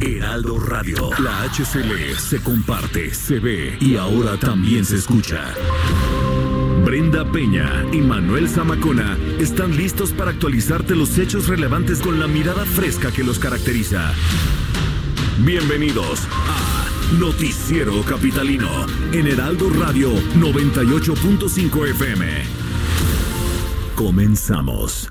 Heraldo Radio, la HCL se comparte, se ve y ahora también se escucha. Brenda Peña y Manuel Zamacona están listos para actualizarte los hechos relevantes con la mirada fresca que los caracteriza. Bienvenidos a Noticiero Capitalino en Heraldo Radio 98.5 FM. Comenzamos.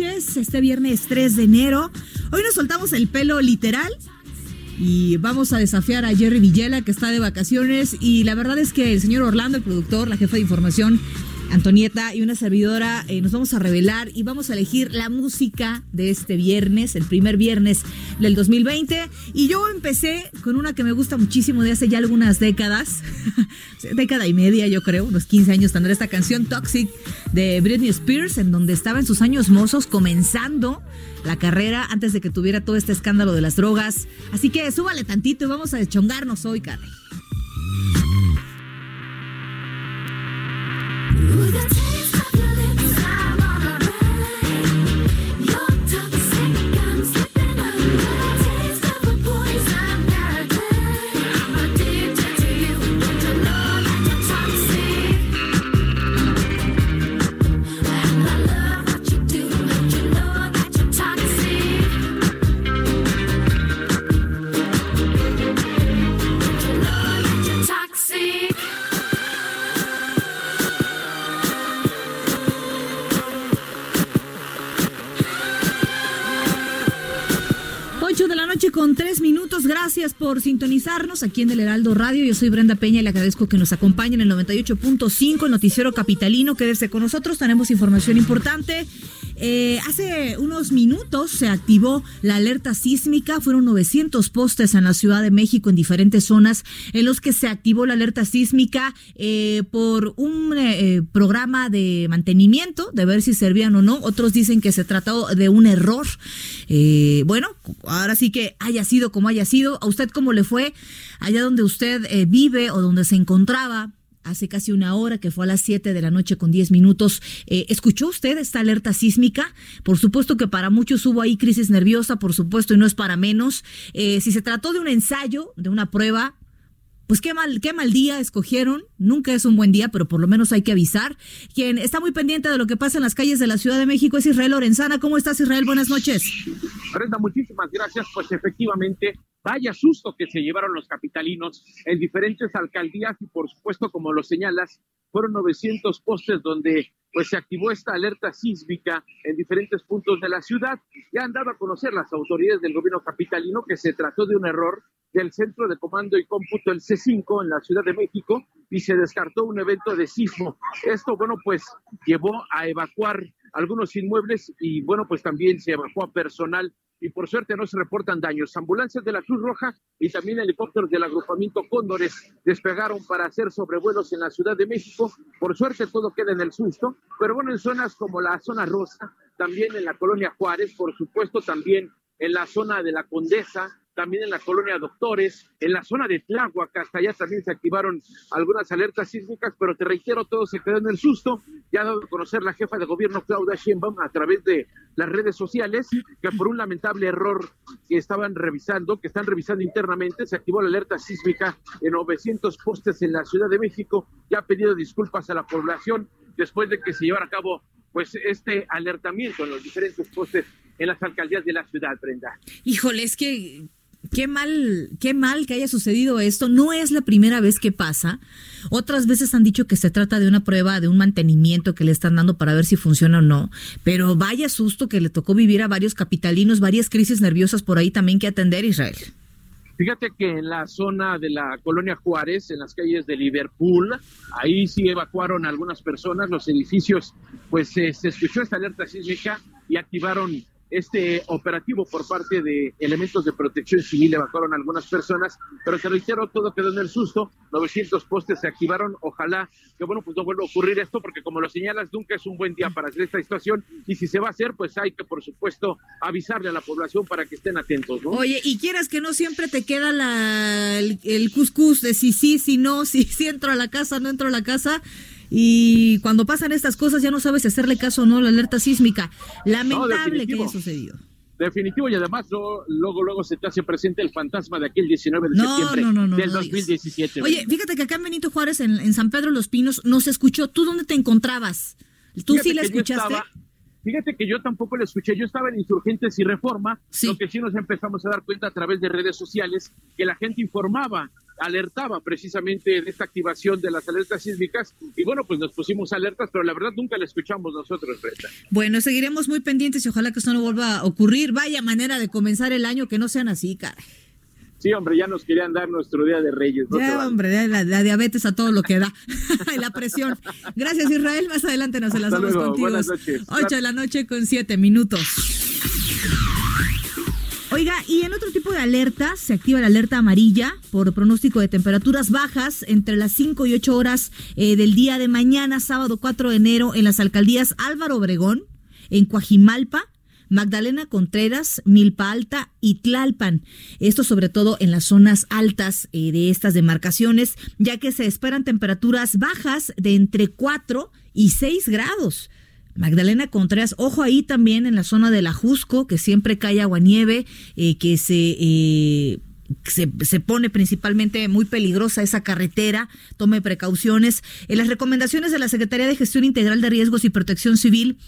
Este viernes 3 de enero. Hoy nos soltamos el pelo literal. Y vamos a desafiar a Jerry Villela, que está de vacaciones. Y la verdad es que el señor Orlando, el productor, la jefa de información, Antonieta y una servidora, eh, nos vamos a revelar y vamos a elegir la música de este viernes, el primer viernes del 2020. Y yo empecé con una que me gusta muchísimo de hace ya algunas décadas, década y media yo creo, unos 15 años tendrá esta canción Toxic de Britney Spears, en donde estaba en sus años mozos comenzando la carrera antes de que tuviera todo este escándalo de las drogas. Así que súbale tantito y vamos a deschongarnos hoy, Carly. With con 3 minutos. Gracias por sintonizarnos aquí en el Heraldo Radio. Yo soy Brenda Peña y le agradezco que nos acompañen en el 98.5, el Noticiero Capitalino. Quédese con nosotros, tenemos información importante. Eh, hace unos minutos se activó la alerta sísmica. Fueron 900 postes en la Ciudad de México en diferentes zonas en los que se activó la alerta sísmica eh, por un eh, programa de mantenimiento, de ver si servían o no. Otros dicen que se trató de un error. Eh, bueno, ahora sí que haya sido como haya sido. ¿A usted cómo le fue allá donde usted eh, vive o donde se encontraba? Hace casi una hora que fue a las 7 de la noche con 10 minutos. Eh, ¿Escuchó usted esta alerta sísmica? Por supuesto que para muchos hubo ahí crisis nerviosa, por supuesto, y no es para menos. Eh, si se trató de un ensayo, de una prueba, pues qué mal, qué mal día escogieron. Nunca es un buen día, pero por lo menos hay que avisar. Quien está muy pendiente de lo que pasa en las calles de la Ciudad de México es Israel Lorenzana. ¿Cómo estás, Israel? Buenas noches. Brenda, muchísimas gracias. Pues efectivamente, vaya susto que se llevaron los capitalinos en diferentes alcaldías y por supuesto, como lo señalas, fueron 900 postes donde pues se activó esta alerta sísmica en diferentes puntos de la ciudad. Ya han dado a conocer las autoridades del gobierno capitalino que se trató de un error del Centro de Comando y Cómputo, el C5, en la Ciudad de México, y se descartó un evento de sismo. Esto, bueno, pues llevó a evacuar algunos inmuebles y, bueno, pues también se evacuó a personal y por suerte no se reportan daños. Ambulancias de la Cruz Roja y también helicópteros del agrupamiento Cóndores despegaron para hacer sobrevuelos en la Ciudad de México. Por suerte todo queda en el susto, pero bueno, en zonas como la zona rosa, también en la colonia Juárez, por supuesto también en la zona de la Condesa, también en la colonia Doctores, en la zona de Tláhuac, hasta allá también se activaron algunas alertas sísmicas, pero te reitero, todo se quedó en el susto. Ya ha dado a conocer la jefa de gobierno Claudia Sheinbaum a través de las redes sociales que por un lamentable error que estaban revisando, que están revisando internamente, se activó la alerta sísmica en 900 postes en la Ciudad de México. Ya ha pedido disculpas a la población después de que se llevara a cabo pues este alertamiento en los diferentes postes en las alcaldías de la ciudad, Brenda. Híjole, es que qué mal, qué mal que haya sucedido esto. No es la primera vez que pasa. Otras veces han dicho que se trata de una prueba, de un mantenimiento que le están dando para ver si funciona o no. Pero vaya susto que le tocó vivir a varios capitalinos, varias crisis nerviosas por ahí también que atender, Israel. Fíjate que en la zona de la colonia Juárez, en las calles de Liverpool, ahí sí evacuaron algunas personas, los edificios, pues eh, se escuchó esta alerta sísmica y activaron este operativo por parte de elementos de protección civil, evacuaron algunas personas, pero te reitero, todo quedó en el susto, 900 postes se activaron, ojalá que bueno, pues no vuelva a ocurrir esto, porque como lo señalas, nunca es un buen día para hacer esta situación, y si se va a hacer, pues hay que, por supuesto, avisarle a la población para que estén atentos, ¿no? Oye, y quieras que no siempre te queda la, el, el cuscús de si sí, si no, si, si entro a la casa, no entro a la casa. Y cuando pasan estas cosas ya no sabes si hacerle caso o no a la alerta sísmica. Lamentable que haya sucedido. Definitivo, y además no, luego, luego se te hace presente el fantasma de aquel 19 de No, septiembre no, no, no, del no digas. 2017. Oye, fíjate que acá en Benito Juárez, en, en San Pedro Los Pinos, nos escuchó. ¿Tú dónde te encontrabas? ¿Tú Fíjate sí la escuchaste? fíjate que yo tampoco la escuché. Yo estaba en Insurgentes y Reforma. Sí. Lo que sí nos empezamos a dar cuenta a través de redes sociales que la gente informaba, alertaba precisamente de esta activación de las alertas sísmicas. Y bueno, pues nos pusimos alertas, pero la verdad nunca la escuchamos nosotros, Brenda. Bueno, seguiremos muy pendientes y ojalá que esto no vuelva a ocurrir. Vaya manera de comenzar el año, que no sean así, cara. Sí, hombre, ya nos querían dar nuestro Día de Reyes. No se Ya, hombre, la, la diabetes a todo lo que da. y la presión. Gracias, Israel. Más adelante nos enlazamos luego. contigo. Buenas noches. 8 de la noche con 7 minutos. Oiga, y en otro tipo de alerta, se activa la alerta amarilla por pronóstico de temperaturas bajas entre las 5 y 8 horas eh, del día de mañana, sábado 4 de enero, en las alcaldías Álvaro Obregón, en Coajimalpa, Magdalena Contreras, Milpa Alta y Tlalpan. Esto sobre todo en las zonas altas eh, de estas demarcaciones, ya que se esperan temperaturas bajas de entre 4 y 6 grados. Magdalena Contreras, ojo ahí también en la zona del Ajusco, que siempre cae aguanieve, eh, que se, eh, se, se pone principalmente muy peligrosa esa carretera, tome precauciones. En las recomendaciones de la Secretaría de Gestión Integral de Riesgos y Protección Civil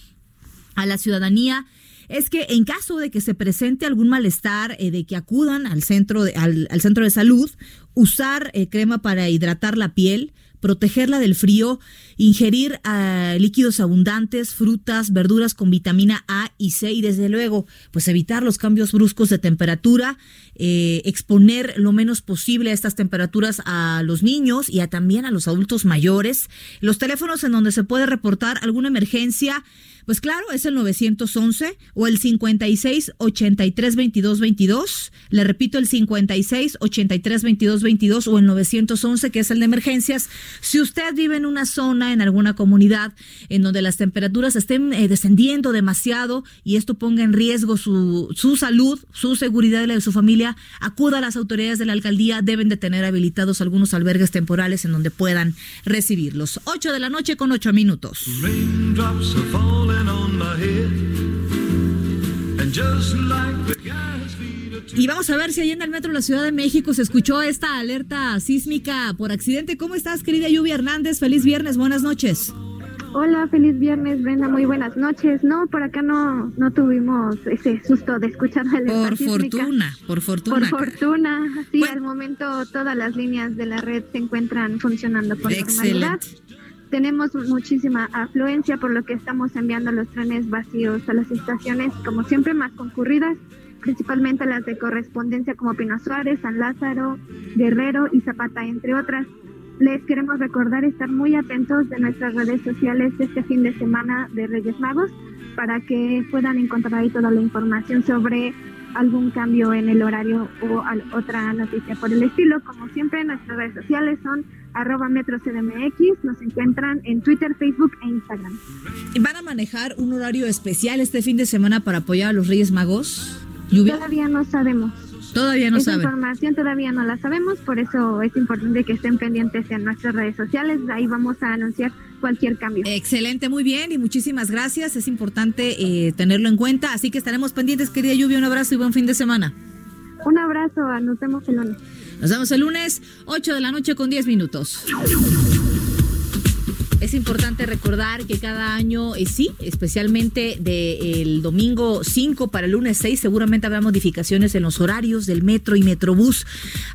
a la ciudadanía es que en caso de que se presente algún malestar, eh, de que acudan al centro de, al, al centro de salud, usar eh, crema para hidratar la piel, protegerla del frío, ingerir ah, líquidos abundantes, frutas, verduras con vitamina A y C y desde luego, pues evitar los cambios bruscos de temperatura, eh, exponer lo menos posible a estas temperaturas a los niños y a, también a los adultos mayores. Los teléfonos en donde se puede reportar alguna emergencia, pues claro, es el 911 o el 56 83 22 22. Le repito, el 56 83 22 22 o el 911, que es el de emergencias. Si usted vive en una zona, en alguna comunidad, en donde las temperaturas estén eh, descendiendo demasiado y esto ponga en riesgo su, salud, su seguridad y la de su familia, acuda a las autoridades de la alcaldía. Deben de tener habilitados algunos albergues temporales en donde puedan recibirlos. 8 de la noche con 8 minutos. Y vamos a ver si ahí en el metro de la Ciudad de México se escuchó esta alerta sísmica por accidente. ¿Cómo estás, querida Lluvia Hernández? Feliz viernes, buenas noches. Hola, feliz viernes, Brenda. Muy buenas noches. No, por acá no, no tuvimos ese susto de escuchar la alerta Por fortuna, por Por fortuna. fortuna. Sí, Bueno. al momento todas las líneas de la red se encuentran funcionando con normalidad. Tenemos muchísima afluencia, por lo que estamos enviando los trenes vacíos a las estaciones, como siempre, más concurridas, principalmente las de correspondencia como Pino Suárez, San Lázaro, Guerrero y Zapata, entre otras. Les queremos recordar estar muy atentos de nuestras redes sociales este fin de semana de Reyes Magos para que puedan encontrar ahí toda la información sobre algún cambio en el horario o otra noticia por el estilo. Como siempre, nuestras redes sociales son arroba metrocdmx, nos encuentran en Twitter, Facebook e Instagram. ¿Van a manejar un horario especial este fin de semana para apoyar a los Reyes Magos? ¿Lluvia? Todavía no sabemos. Todavía no Esa saben. información todavía no la sabemos, por eso es importante que estén pendientes en nuestras redes sociales. Ahí vamos a anunciar cualquier cambio. Excelente, muy bien y muchísimas gracias. Es importante eh, tenerlo en cuenta, así que estaremos pendientes, querida Lluvia. Un abrazo y buen fin de semana. Un abrazo, nos vemos el lunes. Nos vemos el lunes, 8 de la noche con 10 minutos. Es importante recordar que cada año, eh, sí, especialmente del domingo 5 para el lunes 6, seguramente habrá modificaciones en los horarios del metro y metrobús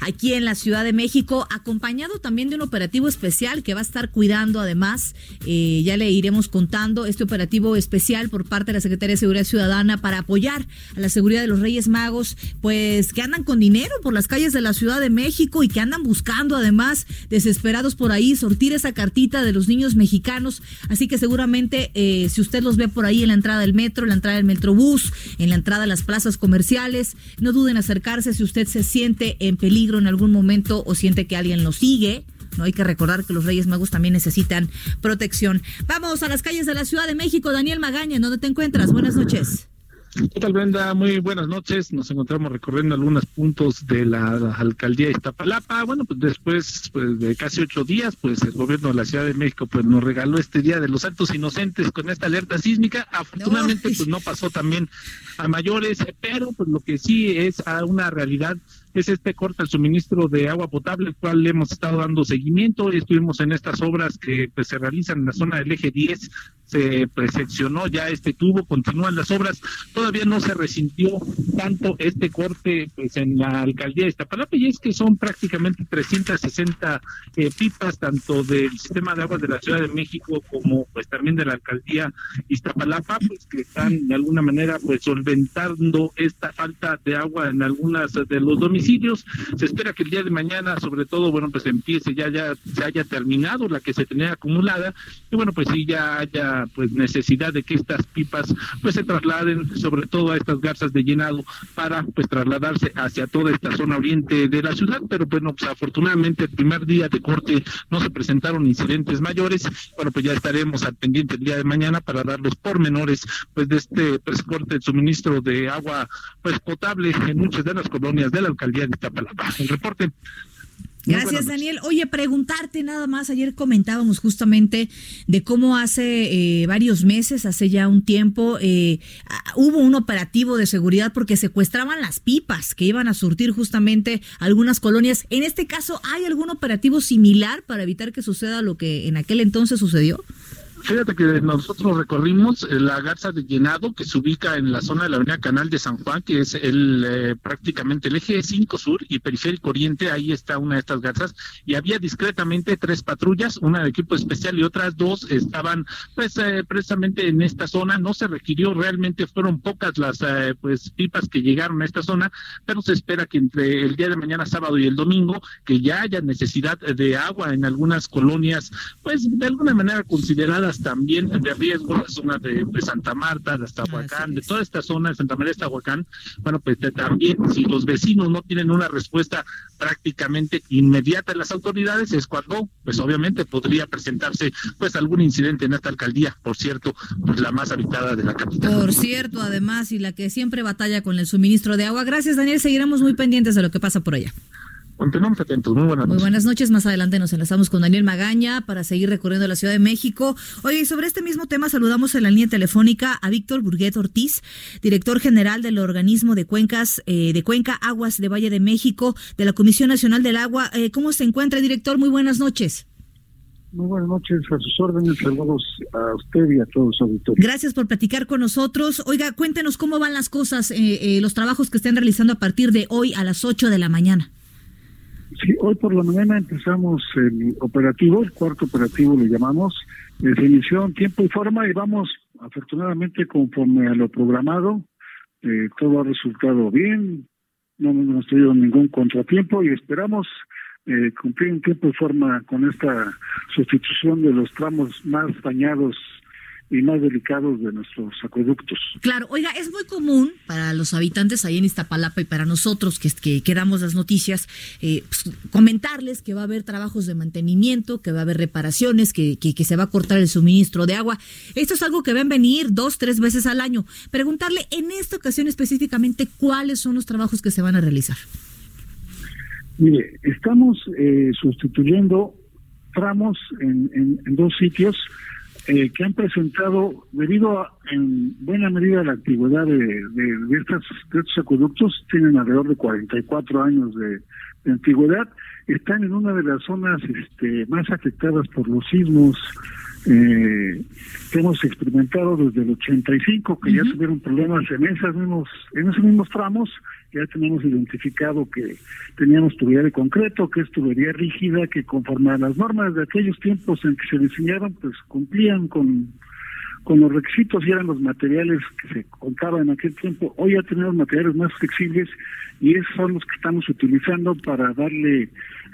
aquí en la Ciudad de México, acompañado también de un operativo especial que va a estar cuidando además, eh, ya le iremos contando, este operativo especial por parte de la Secretaría de Seguridad Ciudadana para apoyar a la seguridad de los Reyes Magos, pues que andan con dinero por las calles de la Ciudad de México y que andan buscando además desesperados por ahí sortir esa cartita de los niños mexicanos. Así que seguramente eh, si usted los ve por ahí en la entrada del metro, en la entrada del metrobús, en la entrada de las plazas comerciales, no duden en acercarse si usted se siente en peligro en algún momento o siente que alguien lo sigue. No hay que recordar que los Reyes Magos también necesitan protección. Vamos a las calles de la Ciudad de México. Daniel Magaña, ¿en dónde te encuentras? Buenas noches. ¿Qué tal, Brenda? Muy buenas noches. Nos encontramos recorriendo algunos puntos de la alcaldía de Iztapalapa. Bueno, pues después pues, de casi ocho días, pues el gobierno de la Ciudad de México pues nos regaló este Día de los Santos Inocentes con esta alerta sísmica. Afortunadamente, pues no pasó también a mayores, pero pues lo que sí es a una realidad es este corte al suministro de agua potable, el cual hemos estado dando seguimiento. Estuvimos en estas obras que pues, se realizan en la zona del eje 10, se pues, seccionó ya este tubo, continúan las obras. Todavía no se resintió tanto este corte pues, en la alcaldía de Iztapalapa, y es que son prácticamente 360 eh, pipas, tanto del sistema de aguas de la Ciudad de México como pues también de la alcaldía Iztapalapa, pues que están de alguna manera pues solventando esta falta de agua en algunas de los domicilios. Se espera que el día de mañana, sobre todo, bueno, pues empiece ya, ya se haya terminado la que se tenía acumulada, y bueno, pues sí ya haya pues necesidad de que estas pipas pues se trasladen sobre todo a estas garzas de llenado para pues trasladarse hacia toda esta zona oriente de la ciudad, pero bueno, pues afortunadamente el primer día de corte no se presentaron incidentes mayores, bueno, pues ya estaremos al pendiente el día de mañana para dar los pormenores pues de este pues, corte de suministro de agua pues potable en muchas de las colonias de la alcaldía de Iztapalapa. El reporte. Gracias. Daniel. Oye, preguntarte nada más. Ayer comentábamos justamente de cómo hace eh, varios meses, hace ya un tiempo, eh, hubo un operativo de seguridad porque secuestraban las pipas que iban a surtir justamente algunas colonias. En este caso, ¿hay algún operativo similar para evitar que suceda lo que en aquel entonces sucedió? Fíjate que nosotros recorrimos eh, la garza de llenado que se ubica en la zona de la avenida Canal de San Juan, que es el eh, prácticamente el eje 5 sur y periférico oriente, ahí está una de estas garzas, y había discretamente tres patrullas, una de equipo especial y otras dos estaban pues eh, precisamente en esta zona, no se requirió, realmente fueron pocas las eh, pues pipas que llegaron a esta zona, pero se espera que entre el día de mañana sábado y el domingo que ya haya necesidad de agua en algunas colonias, pues de alguna manera consideradas también de riesgo, la zona de, de Santa Marta, de Aztahuacán, de toda esta zona de Santa María de Aztahuacán, bueno, pues de- también si los vecinos no tienen una respuesta prácticamente inmediata de las autoridades es cuando, pues obviamente podría presentarse pues algún incidente en esta alcaldía, por cierto, pues la más habitada de la capital. Por cierto, además, y la que siempre batalla con el suministro de agua. Gracias, Daniel. Seguiremos muy pendientes de lo que pasa por allá. Continuamos atentos, muy buenas Muy noches. buenas noches. Más adelante nos enlazamos con Daniel Magaña para seguir recorriendo la Ciudad de México. Oye, y sobre este mismo tema saludamos en la línea telefónica a Víctor Burguet Ortiz, director general del organismo de cuencas eh, de Cuenca Aguas de Valle de México de la Comisión Nacional del Agua. Eh, ¿Cómo se encuentra, director? Muy buenas noches. Muy buenas noches, a sus órdenes, saludos a usted y a todos los auditores. Gracias por platicar con nosotros. Oiga, cuéntenos cómo van las cosas, eh, eh, los trabajos que estén realizando a partir de hoy a las 8 de la mañana. Sí, hoy por la mañana empezamos el operativo, el cuarto operativo le llamamos, eh, se en tiempo y forma y vamos afortunadamente conforme a lo programado, eh, todo ha resultado bien, no hemos tenido ningún contratiempo y esperamos eh, cumplir en tiempo y forma con esta sustitución de los tramos más dañados y más delicados de nuestros acueductos. Claro, oiga, es muy común para los habitantes ahí en Iztapalapa y para nosotros que, que, que damos las noticias, eh, pues, comentarles que va a haber trabajos de mantenimiento, que va a haber reparaciones, que, que, que se va a cortar el suministro de agua. Esto es algo que ven venir dos, tres veces al año. Preguntarle en esta ocasión específicamente cuáles son los trabajos que se van a realizar. Mire, estamos eh, sustituyendo tramos en, en- en dos sitios eh, que han presentado, debido a, en buena medida a la antigüedad de, de, de estas, de estos acueductos, tienen alrededor de 44 años de, de antigüedad, están en una de las zonas este, más afectadas por los sismos eh, que hemos experimentado desde el 85, que ya tuvieron problemas en esas mismos, en esos mismos tramos, ya tenemos identificado que teníamos tubería de concreto, que es tubería rígida, que conforme a las normas de aquellos tiempos en que se diseñaron, pues cumplían con, con los requisitos y eran los materiales que se contaban en aquel tiempo. Hoy ya tenemos materiales más flexibles y esos son los que estamos utilizando para darle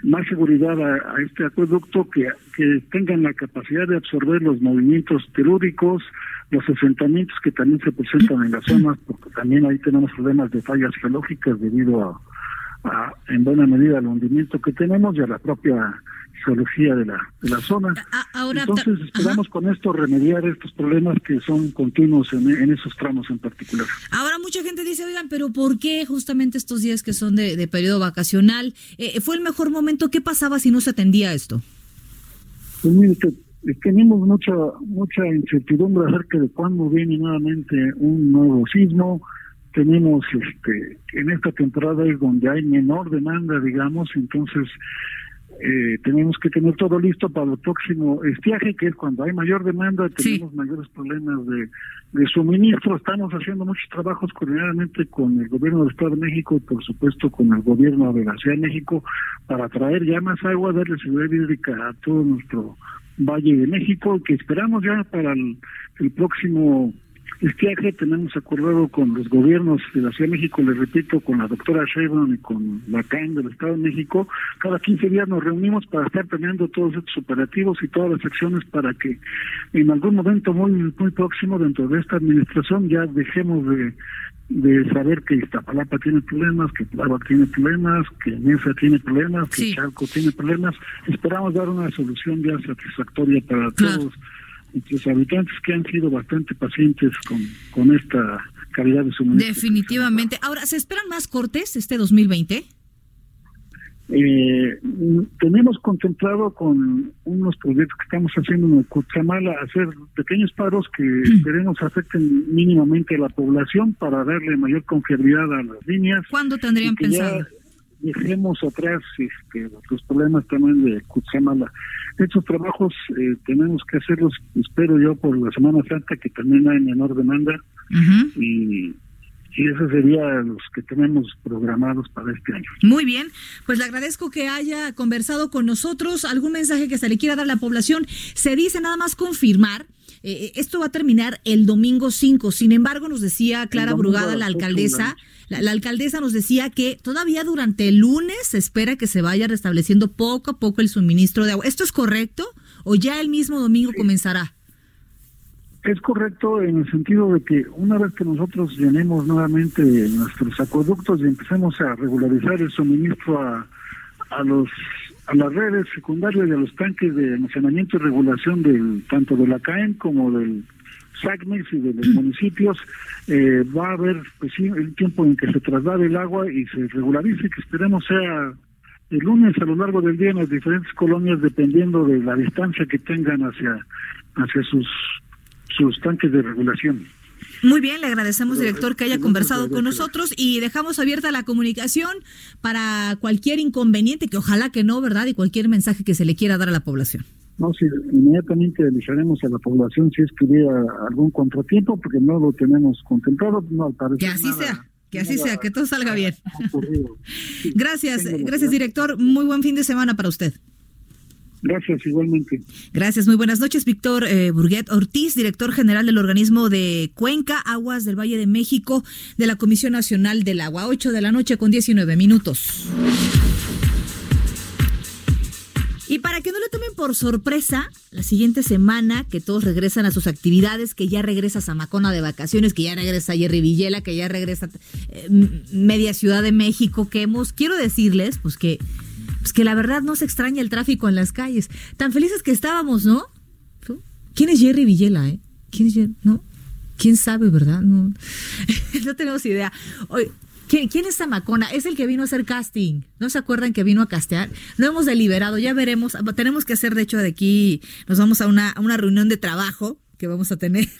más seguridad a, este acueducto que, que tengan la capacidad de absorber los movimientos telúricos, los asentamientos que también se presentan en las zonas, porque también ahí tenemos problemas de fallas geológicas debido a, a, en buena medida al hundimiento que tenemos y a la propia geología de la, de la zona. ahora, Entonces esperamos con esto remediar estos problemas que son continuos en, en esos tramos en particular. Ahora mucha gente dice, oigan, pero ¿por qué justamente estos días que son de, de periodo vacacional? Eh, ¿Fue el mejor momento? ¿Qué pasaba si no se atendía esto? Pues mire, eh, tenemos mucha mucha incertidumbre acerca de cuándo viene nuevamente un nuevo sismo. Tenemos, este, en esta temporada es donde hay menor demanda, digamos, entonces eh, tenemos que tener todo listo para el próximo estiaje, que es cuando hay mayor demanda, tenemos mayores problemas de, de suministro. Estamos haciendo muchos trabajos coordinadamente con el gobierno del Estado de México y, por supuesto, con el gobierno de la Ciudad de México para traer ya más agua, darle seguridad hídrica a todo nuestro Valle de México, que esperamos ya para el, el próximo estiaje. Tenemos acordado con los gobiernos de la Ciudad de México, les repito, con la doctora Sheinbaum y con la CAN del Estado de México. Cada 15 días nos reunimos para estar planeando todos estos operativos y todas las acciones para que en algún momento muy muy próximo dentro de esta administración ya dejemos de de saber que Iztapalapa tiene problemas, que Tláhuac tiene problemas, que Mesa tiene problemas, que Chalco tiene problemas. Esperamos dar una solución ya satisfactoria para todos nuestros habitantes que han sido bastante pacientes con, con esta calidad de suministro. Definitivamente. Ahora, ¿se esperan más cortes este 2020? Eh, mm, tenemos contemplado con unos proyectos que estamos haciendo en Cuchamala hacer pequeños paros que esperemos afecten mínimamente a la población para darle mayor confiabilidad a las líneas. ¿Cuándo tendrían ya pensado? Dejemos atrás este, los problemas también de Cuchamala. Estos trabajos eh, tenemos que hacerlos, espero yo, por la Semana Santa, que también hay menor demanda, y, y esos serían los que tenemos programados para este año. Muy bien, pues le agradezco que haya conversado con nosotros. ¿Algún mensaje que se le quiera dar a la población? Se dice nada más confirmar. Eh, esto va a terminar el domingo 5. Sin embargo, nos decía Clara Brugada, la alcaldesa, la, la alcaldesa nos decía que todavía durante el lunes se espera que se vaya restableciendo poco a poco el suministro de agua. ¿Esto es correcto o ya el mismo domingo comenzará? Es correcto en el sentido de que una vez que nosotros llenemos nuevamente nuestros acueductos y empecemos a regularizar el suministro a, a los a las redes secundarias y a los tanques de almacenamiento y regulación del tanto de la CAEN como del SACMEX y de los municipios, eh, va a haber pues sí, el tiempo en que se traslade el agua y se regularice, que esperemos sea el lunes a lo largo del día en las diferentes colonias, dependiendo de la distancia que tengan hacia, hacia sus, sus tanques de regulación. Muy bien, le agradecemos, director, que haya conversado con nosotros y dejamos abierta la comunicación para cualquier inconveniente, que ojalá que no, ¿verdad? Y cualquier mensaje que se le quiera dar a la población. No, sí, inmediatamente avisaremos a la población si es que hubiera algún contratiempo, porque no lo tenemos contemplado, no al parecer. Que así nada sea, que así nada sea, que todo salga bien. Gracias, gracias, director. Muy buen fin de semana para usted. Gracias, igualmente. Gracias, muy buenas noches, Víctor eh, Burguet Ortiz, director general del organismo de Cuenca, Aguas del Valle de México, de la Comisión Nacional del Agua. 8 de la noche con 19 minutos. Y para que no le tomen por sorpresa, la siguiente semana que todos regresan a sus actividades, que ya regresa Zamacona de vacaciones, que ya regresa Jerry Villela, que ya regresa eh, media Ciudad de México, que hemos, quiero decirles, pues que, pues que la verdad no se extraña el tráfico en las calles. Tan felices que estábamos, ¿no? ¿Quién es Jerry Villela, eh? ¿Quién es Jerry? ¿No? ¿Quién sabe, verdad? No, no tenemos idea. ¿quién, quién es Zamacona? Es el que vino a hacer casting. ¿No se acuerdan que vino a castear? No hemos deliberado, ya veremos. Tenemos que hacer, de hecho, de aquí, nos vamos a una, a una reunión de trabajo que vamos a tener.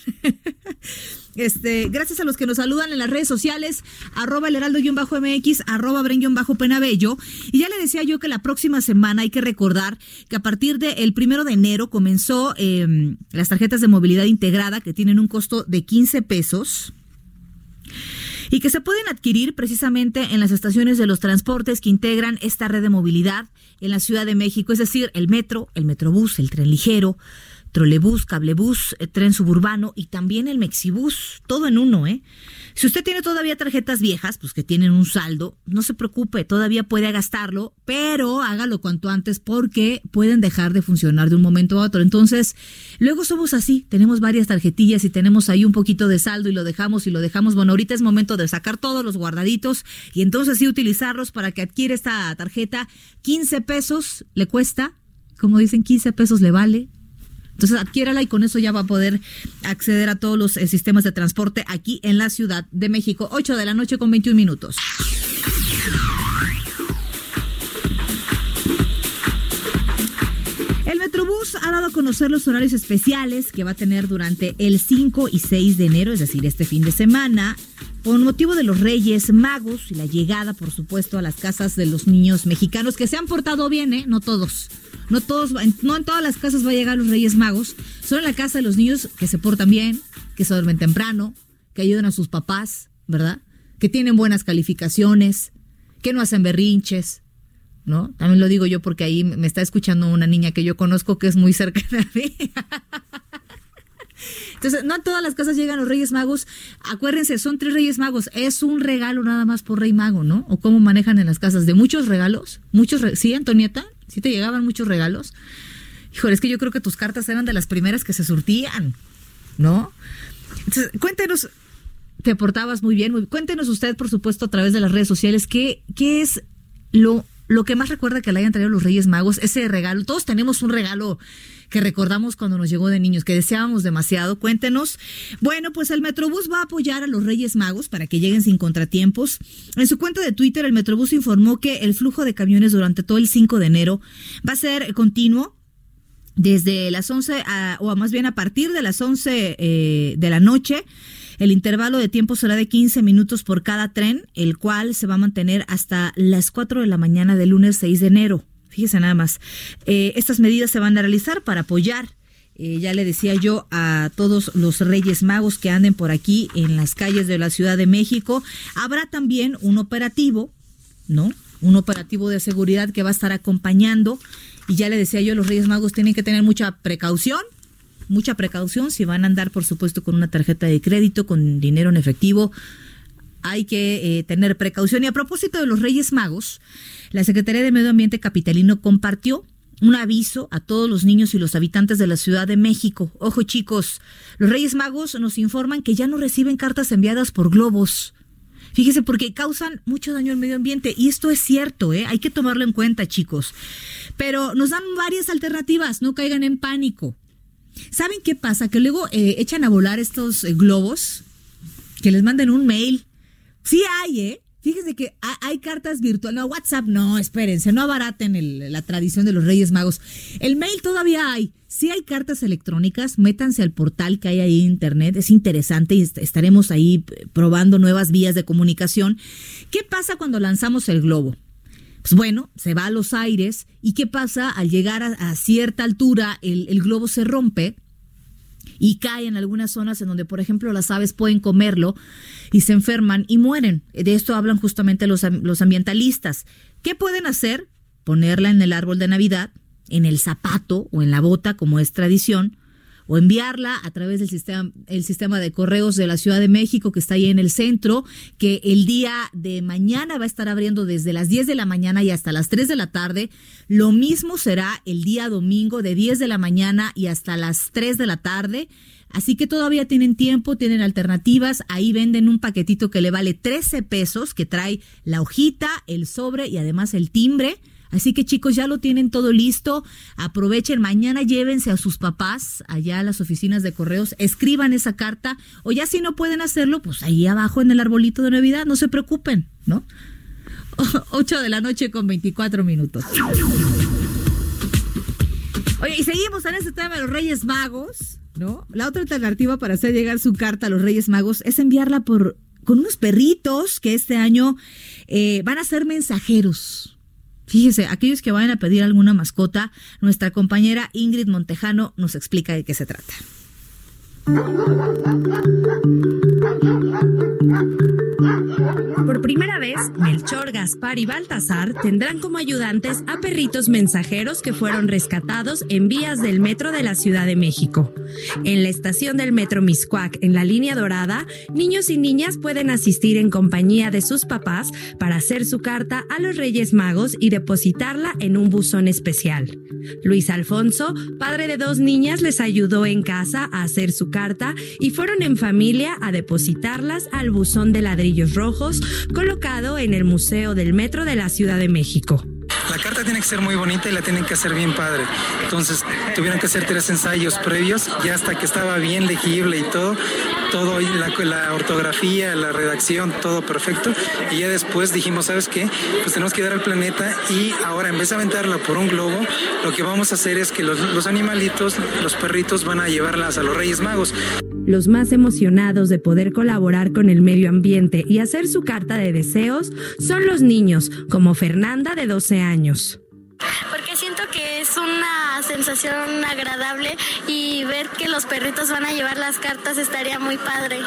Este, gracias a los que nos saludan en las redes sociales, arroba el heraldo-mx, arroba bren-penabello. Y ya le decía yo que la próxima semana hay que recordar que a partir del primero de enero comenzó eh, las tarjetas de movilidad integrada que tienen un costo de 15 pesos y que se pueden adquirir precisamente en las estaciones de los transportes que integran esta red de movilidad en la Ciudad de México, es decir, el metro, el metrobús, el tren ligero, trolebús, cablebús, eh, tren suburbano y también el mexibús, todo en uno, ¿eh? Si usted tiene todavía tarjetas viejas, pues que tienen un saldo, no se preocupe, todavía puede gastarlo, pero hágalo cuanto antes porque pueden dejar de funcionar de un momento a otro. Entonces, luego somos así, tenemos varias tarjetillas y tenemos ahí un poquito de saldo y lo dejamos y lo dejamos. Bueno, ahorita es momento de sacar todos los guardaditos y entonces sí utilizarlos para que adquiera esta tarjeta. 15 pesos le cuesta, como dicen, 15 pesos le vale. Entonces adquiérala y con eso ya va a poder acceder a todos los eh, sistemas de transporte aquí en la Ciudad de México. 8 de la noche con 21 minutos. Metrobús ha dado a conocer los horarios especiales que va a tener durante el 5 y 6 de enero, es decir, este fin de semana, con motivo de los Reyes Magos y la llegada, por supuesto, a las casas de los niños mexicanos que se han portado bien, ¿eh? No todos. No todos, no en todas las casas va a llegar los Reyes Magos. Solo en la casa de los niños que se portan bien, que se duermen temprano, que ayudan a sus papás, ¿verdad? Que tienen buenas calificaciones, que no hacen berrinches, ¿no? También lo digo yo porque ahí me está escuchando una niña que yo conozco que es muy cercana a mí. Entonces, no a todas las casas llegan los Reyes Magos. Acuérdense, son tres Reyes Magos. Es un regalo nada más por Rey Mago, ¿no? ¿O cómo manejan en las casas? ¿De muchos regalos? ¿Muchos? re- ¿Sí, Antonieta? ¿Sí te llegaban muchos regalos? Híjole, es que yo creo que tus cartas eran de las primeras que se surtían, ¿no? Entonces, cuéntenos, te portabas muy bien. muy- cuéntenos usted, por supuesto, a través de las redes sociales, qué, qué es lo, lo que más recuerda que le hayan traído los Reyes Magos, ese regalo. Todos tenemos un regalo que recordamos cuando nos llegó de niños, que deseábamos demasiado. Cuéntenos. Bueno, pues el Metrobús va a apoyar a los Reyes Magos para que lleguen sin contratiempos. En su cuenta de Twitter, el Metrobús informó que el flujo de camiones durante todo el 5 de enero va a ser continuo desde las 11 a- o más bien a partir de las 11 eh, de la noche. El intervalo de tiempo será de 15 minutos por cada tren, el cual se va a mantener hasta las 4 de la mañana del lunes 6 de enero. Fíjese nada más. Eh, estas medidas se van a realizar para apoyar, eh, ya le decía yo, a todos los Reyes Magos que anden por aquí en las calles de la Ciudad de México. Habrá también un operativo, ¿no? Un operativo de seguridad que va a estar acompañando. Y ya le decía yo, los Reyes Magos tienen que tener mucha precaución, mucha precaución si van a andar, por supuesto, con una tarjeta de crédito, con dinero en efectivo. Hay que eh, tener precaución. Y a propósito de los Reyes Magos, la Secretaría de Medio Ambiente Capitalino compartió un aviso a todos los niños y los habitantes de la Ciudad de México. Ojo chicos, los Reyes Magos nos informan que ya no reciben cartas enviadas por globos. Fíjese, porque causan mucho daño al medio ambiente. Y esto es cierto, ¿eh? Hay que tomarlo en cuenta, chicos. Pero nos dan varias alternativas, no caigan en pánico. ¿Saben qué pasa? Que luego eh, echan a volar estos eh, globos, que les manden un mail. Sí hay, ¿eh? Fíjense que ha- hay cartas virtuales. No, WhatsApp, no, espérense, no abaraten el- la tradición de los Reyes Magos. El mail todavía hay. Sí hay cartas electrónicas, métanse al portal que hay ahí en internet. Es interesante y est- estaremos ahí eh, probando nuevas vías de comunicación. ¿Qué pasa cuando lanzamos el globo? Pues bueno, se va a los aires y ¿qué pasa? Al llegar a, cierta altura, el, el globo se rompe y cae en algunas zonas en donde, por ejemplo, las aves pueden comerlo y se enferman y mueren. De esto hablan justamente los, los ambientalistas. ¿Qué pueden hacer? Ponerla en el árbol de Navidad, en el zapato o en la bota, como es tradición, o enviarla a través del sistema, el sistema de correos de la Ciudad de México que está ahí en el centro, que el día de mañana va a estar abriendo desde las 10 de la mañana y hasta las 3 de la tarde. Lo mismo será el día domingo de 10 de la mañana y hasta las 3 de la tarde. Así que todavía tienen tiempo, tienen alternativas. Ahí venden un paquetito que le vale 13 pesos, que trae la hojita, el sobre y además el timbre. Así que chicos, ya lo tienen todo listo. Aprovechen, mañana llévense a sus papás allá a las oficinas de correos, escriban esa carta o ya si no pueden hacerlo, pues ahí abajo en el arbolito de Navidad, no se preocupen, ¿no? 8 de la noche con 24 minutos. Oye, y seguimos en este tema de los Reyes Magos, ¿no? La otra alternativa para hacer llegar su carta a los Reyes Magos es enviarla por con unos perritos que este año eh, van a ser mensajeros. Fíjese, aquellos que vayan a pedir alguna mascota, nuestra compañera Ingrid Montejano nos explica de qué se trata. Primera vez, Melchor, Gaspar y Baltasar tendrán como ayudantes a perritos mensajeros que fueron rescatados en vías del metro de la Ciudad de México. En la estación del metro Miscuac, en la línea dorada, niños y niñas pueden asistir en compañía de sus papás para hacer su carta a los Reyes Magos y depositarla en un buzón especial. Luis Alfonso, padre de dos niñas, les ayudó en casa a hacer su carta y fueron en familia a depositarlas al buzón de ladrillos rojos colocado en el Museo del Metro de la Ciudad de México. La carta tiene que ser muy bonita y la tienen que hacer bien padre. Entonces tuvieron que hacer tres ensayos previos ya hasta que estaba bien legible y todo, todo y la, ortografía, la redacción, todo perfecto. Y ya después dijimos, ¿sabes qué? Pues tenemos que dar al planeta y ahora en vez de aventarla por un globo, lo que vamos a hacer es que los, los animalitos, los perritos van a llevarlas a los Reyes Magos. Los más emocionados de poder colaborar con el medio ambiente y hacer su carta de deseos son los niños, como Fernanda de 12 años. porque siento que es una sensación agradable y ver que los perritos van a llevar las cartas estaría muy padre.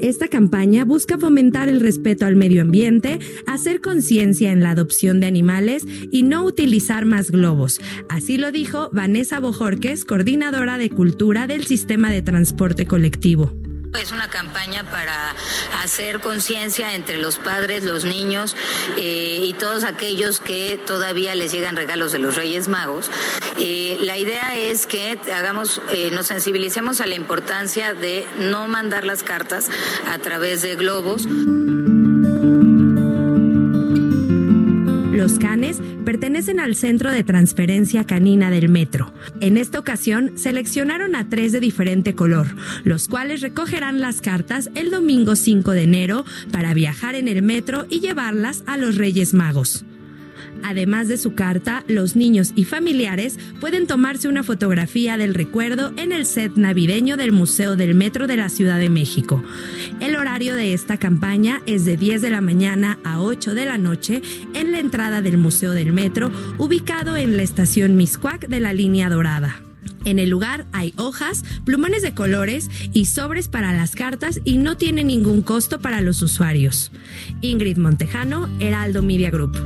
Esta campaña busca fomentar el respeto al medio ambiente, hacer conciencia en la adopción de animales y no utilizar más globos. Así lo dijo Vanessa Bojorques, coordinadora de cultura del sistema de transporte colectivo. Es una campaña para hacer conciencia entre los padres, los niños eh, y todos aquellos que todavía les llegan regalos de los Reyes Magos. Eh, la idea es que hagamos, eh, nos sensibilicemos a la importancia de no mandar las cartas a través de globos. Los canes pertenecen al Centro de Transferencia Canina del Metro. En esta ocasión seleccionaron a tres de diferente color, los cuales recogerán las cartas el domingo 5 de enero para viajar en el metro y llevarlas a los Reyes Magos. Además de su carta, los niños y familiares pueden tomarse una fotografía del recuerdo en el set navideño del Museo del Metro de la Ciudad de México. El horario de esta campaña es de 10 de la mañana a 8 de la noche en la entrada del Museo del Metro, ubicado en la estación Miscuac de la línea dorada. En el lugar hay hojas, plumones de colores y sobres para las cartas y no tiene ningún costo para los usuarios. Ingrid Montejano, Heraldo Media Group.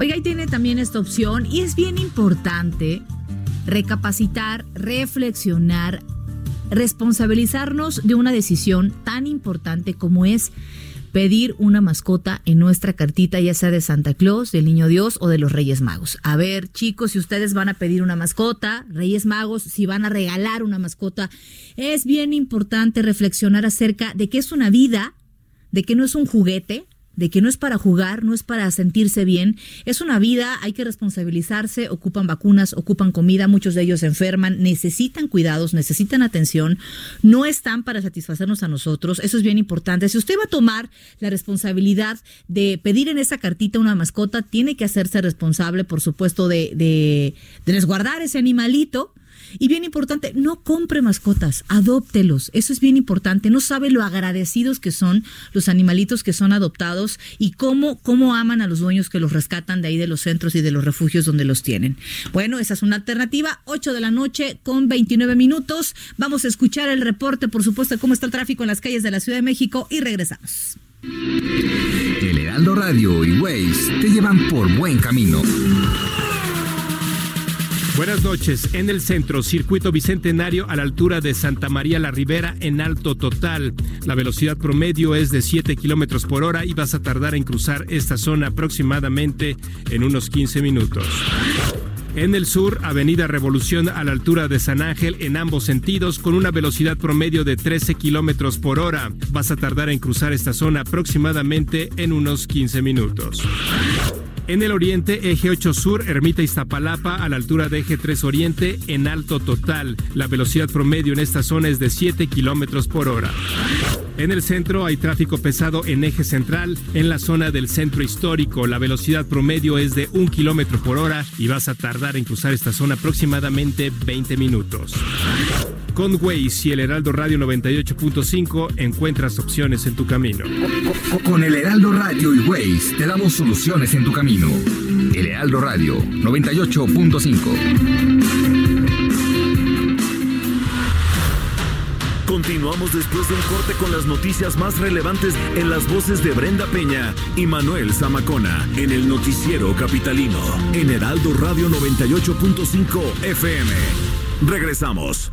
Oiga, y tiene también esta opción y es bien importante recapacitar, reflexionar, responsabilizarnos de una decisión tan importante como es pedir una mascota en nuestra cartita, ya sea de Santa Claus, del Niño Dios o de los Reyes Magos. A ver, chicos, si ustedes van a pedir una mascota, Reyes Magos, si van a regalar una mascota, es bien importante reflexionar acerca de que es una vida, de que no es un juguete, de que no es para jugar, no es para sentirse bien, es una vida, hay que responsabilizarse, ocupan vacunas, ocupan comida, muchos de ellos se enferman, necesitan cuidados, necesitan atención, no están para satisfacernos a nosotros, eso es bien importante. Si usted va a tomar la responsabilidad de pedir en esa cartita una mascota, tiene que hacerse responsable, por supuesto, de, de, de resguardar ese animalito. Y bien importante, no compre mascotas, adóptelos. Eso es bien importante. No sabe lo agradecidos que son los animalitos que son adoptados y cómo, cómo aman a los dueños que los rescatan de ahí de los centros y de los refugios donde los tienen. Bueno, esa es una alternativa. 8 de la noche con 29 minutos. Vamos a escuchar el reporte, por supuesto, de cómo está el tráfico en las calles de la Ciudad de México y regresamos. El Heraldo Radio y Waze te llevan por buen camino. Buenas noches. En el centro, circuito bicentenario a la altura de Santa María la Ribera en alto total. La velocidad promedio es de 7 kilómetros por hora y vas a tardar en cruzar esta zona aproximadamente en unos 15 minutos. En el sur, Avenida Revolución a la altura de San Ángel en ambos sentidos con una velocidad promedio de 13 kilómetros por hora. Vas a tardar en cruzar esta zona aproximadamente en unos 15 minutos. En el oriente, eje 8 sur, Ermita Iztapalapa, a la altura de eje 3 oriente, en alto total. La velocidad promedio en esta zona es de 7 kilómetros por hora. En el centro hay tráfico pesado en eje central, en la zona del centro histórico. La velocidad promedio es de 1 kilómetro por hora y vas a tardar en cruzar esta zona aproximadamente 20 minutos. Con Waze y el Heraldo Radio 98.5 encuentras opciones en tu camino. Con el Heraldo Radio y Waze te damos soluciones en tu camino. El Heraldo Radio 98.5. Continuamos después del corte con las noticias más relevantes en las voces de Brenda Peña y Manuel Zamacona en el noticiero capitalino en Heraldo Radio 98.5 FM. Regresamos.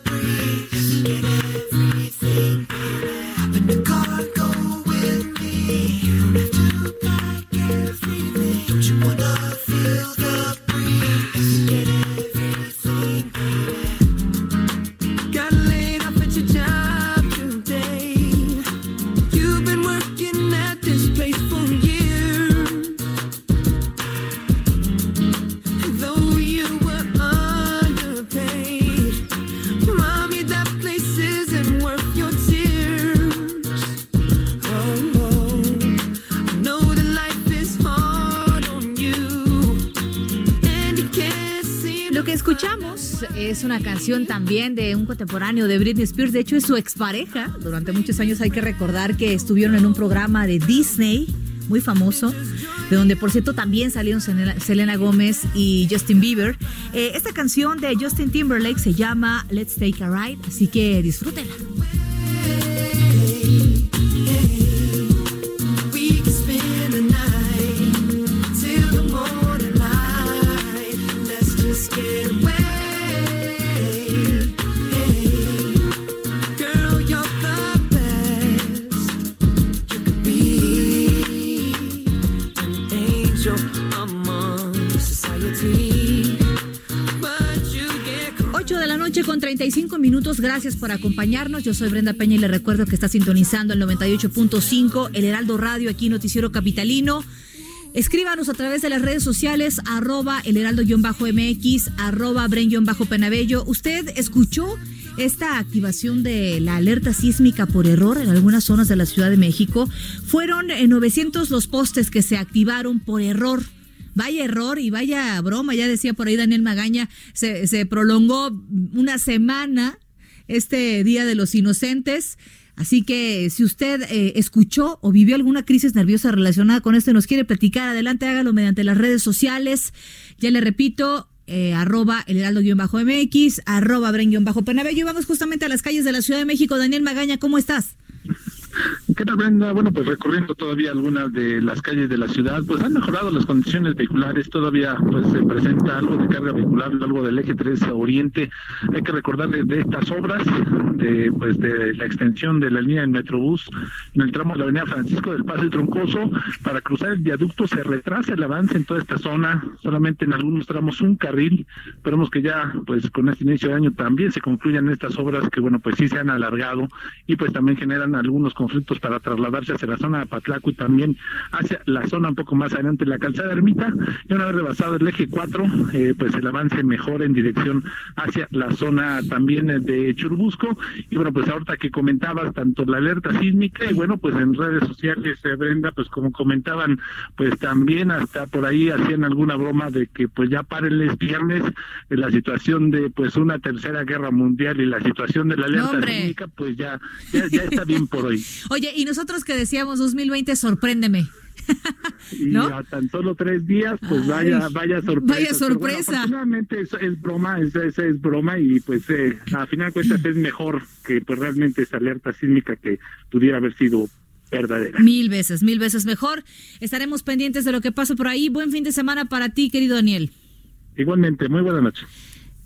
También de un contemporáneo de Britney Spears. De hecho, es su expareja. Durante muchos años hay que recordar que estuvieron en un programa de Disney muy famoso, de donde por cierto también salieron Selena, Selena Gómez y Justin Bieber. Eh, esta canción de Justin Timberlake se llama Let's Take a Ride, así que disfrútenla. Gracias por acompañarnos. Yo soy Brenda Peña y le recuerdo que está sintonizando el 98.5, el Heraldo Radio, aquí Noticiero Capitalino. Escríbanos a través de las redes sociales, arroba el heraldo-mx, arroba bren-penabello. ¿Usted escuchó esta activación de la alerta sísmica por error en algunas zonas de la Ciudad de México? Fueron eh, 900 los postes que se activaron por error. Vaya error y vaya broma, ya decía por ahí Daniel Magaña, se prolongó una semana este Día de los Inocentes. Así que si usted eh, escuchó o vivió alguna crisis nerviosa relacionada con esto y nos quiere platicar, adelante hágalo mediante las redes sociales. Ya le repito, eh, arroba el heraldo-mx, arroba bren-penabello. Y vamos justamente a las calles de la Ciudad de México. Daniel Magaña, ¿cómo estás? ¿Qué tal, Brenda? Bueno, pues recorriendo todavía algunas de las calles de la ciudad, pues han mejorado las condiciones vehiculares, todavía pues se presenta algo de carga vehicular, algo del eje 3 a Oriente. Hay que recordarles de estas obras, de pues de la extensión de la línea del Metrobús en el tramo de la avenida Francisco del Paso y Troncoso, para cruzar el viaducto se retrasa el avance en toda esta zona, solamente en algunos tramos un carril, esperemos que ya pues con este inicio de año también se concluyan estas obras que bueno pues sí se han alargado y pues también generan algunos conflictos para trasladarse hacia la zona de Patlaco y también hacia la zona un poco más adelante, la calzada Ermita, y una vez rebasado el eje 4, eh, pues el avance mejor en dirección hacia la zona también eh, de Churubusco, y bueno, pues ahorita que comentabas tanto la alerta sísmica, y bueno, pues en redes sociales, eh, Brenda, pues como comentaban, pues también hasta por ahí hacían alguna broma de que pues ya párenles viernes, eh, la situación de pues una tercera guerra mundial y la situación de la alerta hombre. sísmica, pues ya, ya, ya está bien por hoy. Oye, y nosotros que decíamos 2020, sorpréndeme. Y a tan solo tres días, pues Ay, vaya, vaya sorpresa. vaya sorpresa. bueno, es, es broma, es, es, es broma y pues eh, a final de cuentas es mejor que pues realmente esa alerta sísmica que pudiera haber sido verdadera. Mil veces, mil veces mejor. Estaremos pendientes de lo que pasa por ahí. Buen fin de semana para ti, querido Daniel. Igualmente, muy buena noche.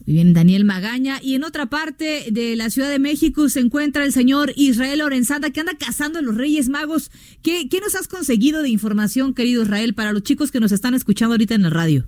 Muy Bien, Daniel Magaña. Y en otra parte de la Ciudad de México se encuentra el señor Israel Lorenzanda, que anda cazando a los Reyes Magos. ¿Qué, ¿Qué nos has conseguido de información, querido Israel, para los chicos que nos están escuchando ahorita en la radio?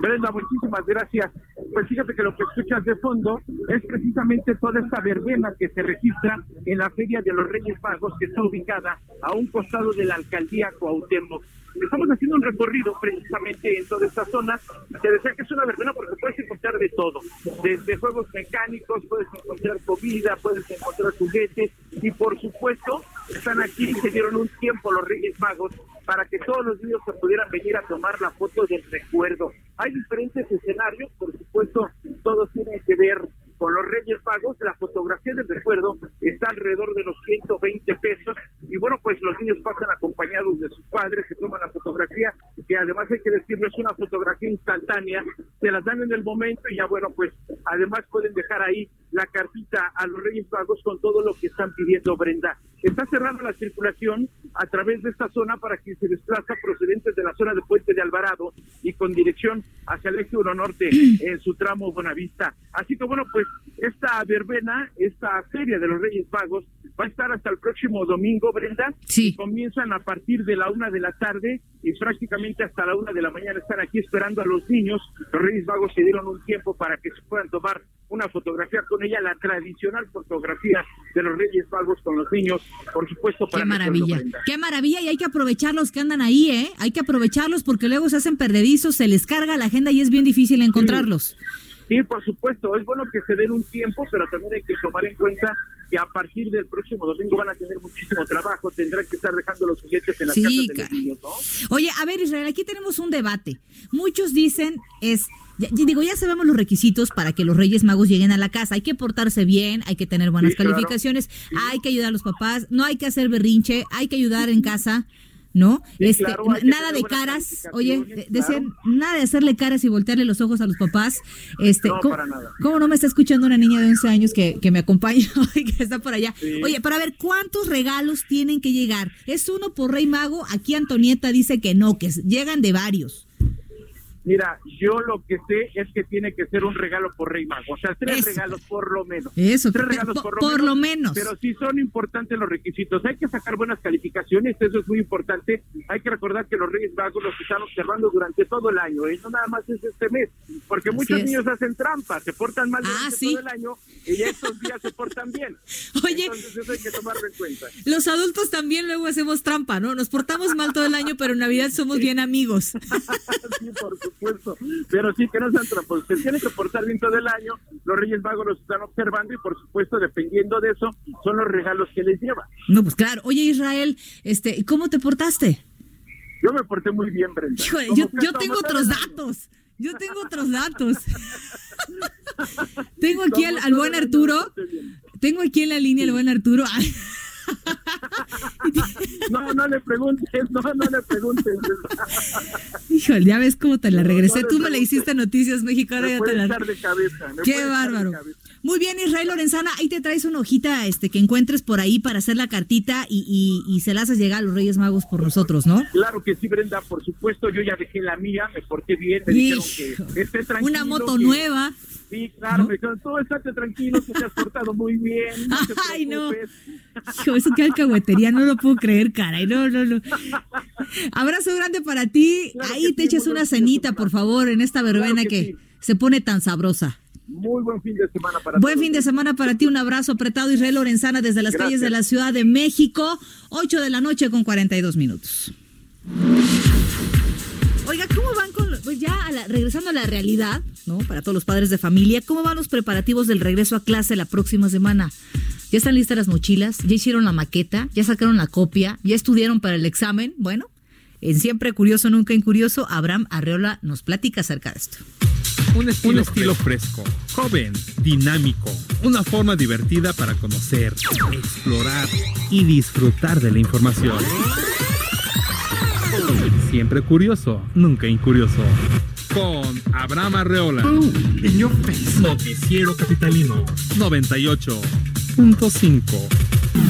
Brenda, muchísimas gracias. Pues fíjate que lo que escuchas de fondo es precisamente toda esta verbena que se registra en la Feria de los Reyes Magos, que está ubicada a un costado de la alcaldía Cuauhtémoc. Estamos haciendo un recorrido precisamente en toda esta zona. Te decía que es una verbena porque puedes encontrar de todo, desde juegos mecánicos, puedes encontrar comida, puedes encontrar juguetes y por supuesto están aquí y se dieron un tiempo los Reyes Magos para que todos los niños se pudieran venir a tomar la foto del recuerdo. Hay diferentes escenarios, por supuesto, todos tienen que ver con los Reyes Magos. La fotografía del recuerdo está alrededor de los 120 pesos y bueno, pues los niños pasan acompañados de sus padres, se toman la fotografía, que además hay que decirlo, es una fotografía instantánea, se las dan en el momento y ya bueno, pues además pueden dejar ahí la cartita a los Reyes Magos con todo lo que están pidiendo Brenda. Está cerrando la circulación a través de esta zona para quien se desplaza procedentes de la zona de Puente de Alvarado y con dirección hacia el eje 1 norte en su tramo Bonavista. Así que bueno, pues esta verbena, esta feria de los Reyes Magos va a estar hasta el próximo domingo, Brenda. Sí. Comienzan a partir de la una de la tarde y prácticamente hasta la una de la mañana están aquí esperando a los niños. Los Reyes Magos se dieron un tiempo para que se puedan tomar una fotografía con ella, la tradicional fotografía de los Reyes Magos con los niños, por supuesto, para Qué maravilla, qué maravilla y hay que aprovechar los que andan ahí, ¿eh? Hay que aprovecharlos porque luego se hacen perdedizos, se les carga la agenda y es bien difícil encontrarlos. Sí, por supuesto, es bueno que se den un tiempo, pero también hay que tomar en cuenta que a partir del próximo domingo van a tener muchísimo trabajo, tendrán que estar dejando los juguetes en las Sí, casas de los niños, ¿no? Oye, a ver, Israel, aquí tenemos un debate. Muchos dicen es ya- digo, ya sabemos los requisitos para que los Reyes Magos lleguen a la casa. Hay que portarse bien, hay que tener buenas Sí, claro. calificaciones, hay que ayudar a los papás, no hay que hacer berrinche, hay que ayudar en casa, ¿no? Sí, este, claro, nada de caras, oye, decían, claro. nada de hacerle caras y voltearle los ojos a los papás. Este, No, ¿cómo, cómo no me está escuchando una niña de 11 años que, que me acompaña hoy, que está por allá? Sí. Oye, para ver cuántos regalos tienen que llegar. ¿Es uno por Rey Mago? Aquí Antonieta dice que no, que llegan de varios. Mira, yo lo que sé es que tiene que ser un regalo por Rey Mago, o sea, tres Eso. regalos por lo menos. Eso, tres regalos po- por lo, por menos, lo menos. Pero sí son importantes los requisitos. Hay que sacar buenas calificaciones, eso es muy importante. Hay que recordar que los Reyes Magos los están observando durante todo el año, y no nada más es este mes, porque Así muchos es. niños hacen trampa, se portan mal Ah, durante sí. todo el año y estos días se portan bien. Oye. Entonces eso hay que tomarlo en cuenta. Los adultos también luego hacemos trampa, ¿no? Nos portamos mal todo el año, pero en Navidad somos bien amigos. sí, por supuesto. Pero sí que no sean tramposos. Se tienen que portar bien todo el año. Los Reyes Magos los están observando y, por supuesto, dependiendo de eso, son los regalos que les llevan. No, pues claro. Oye, Israel, este, ¿cómo te portaste? Yo me porté muy bien, Brenda. Híjole, yo, yo tengo otros el datos. Yo tengo otros datos. tengo aquí al, al buen el Arturo. Tengo aquí en la línea al buen Arturo. No, no le preguntes, no, no le preguntes. Híjole, ya ves cómo te la regresé. no, Tú me no. hiciste Noticias México, ahora ya te la... cabeza. Qué bárbaro. Muy bien, Israel Lorenzana, ahí te traes una hojita este, que encuentres por ahí para hacer la cartita y, y, y se la haces llegar a los Reyes Magos por nosotros, ¿no? Claro que sí, Brenda, por supuesto, yo ya dejé la mía, me porté bien, me dijeron que esté tranquilo. Una moto que- nueva. Sí, claro, me dijeron, tú estate tranquilo, que te has portado muy bien, no Ay, no. Hijo, eso que alcahuetería, no lo puedo creer, caray. No, no, no. Abrazo grande para ti. Claro Ahí te sí, echas una cenita, por favor, en esta verbena Claro que, que sí. se pone tan sabrosa. Muy buen fin de semana para Buen todos. fin de semana para ti, un abrazo apretado, Israel Lorenzana, desde las Gracias. calles de la Ciudad de México, 8 de la noche con 42 minutos. Oiga, ¿cómo van con, pues ya a la- regresando a la realidad, ¿no? Para todos los padres de familia, ¿cómo van los preparativos del regreso a clase la próxima semana? ¿Ya están listas las mochilas? ¿Ya hicieron la maqueta? ¿Ya sacaron la copia? ¿Ya estudiaron para el examen? Bueno, en Siempre Curioso, Nunca Incurioso, Abraham Arreola nos platica acerca de esto. Un estilo, estilo fresco, joven, dinámico, una forma divertida para conocer, explorar y disfrutar de la información. Siempre curioso, nunca incurioso. Con Abraham Arreola. Noticiero Capitalino 98.5.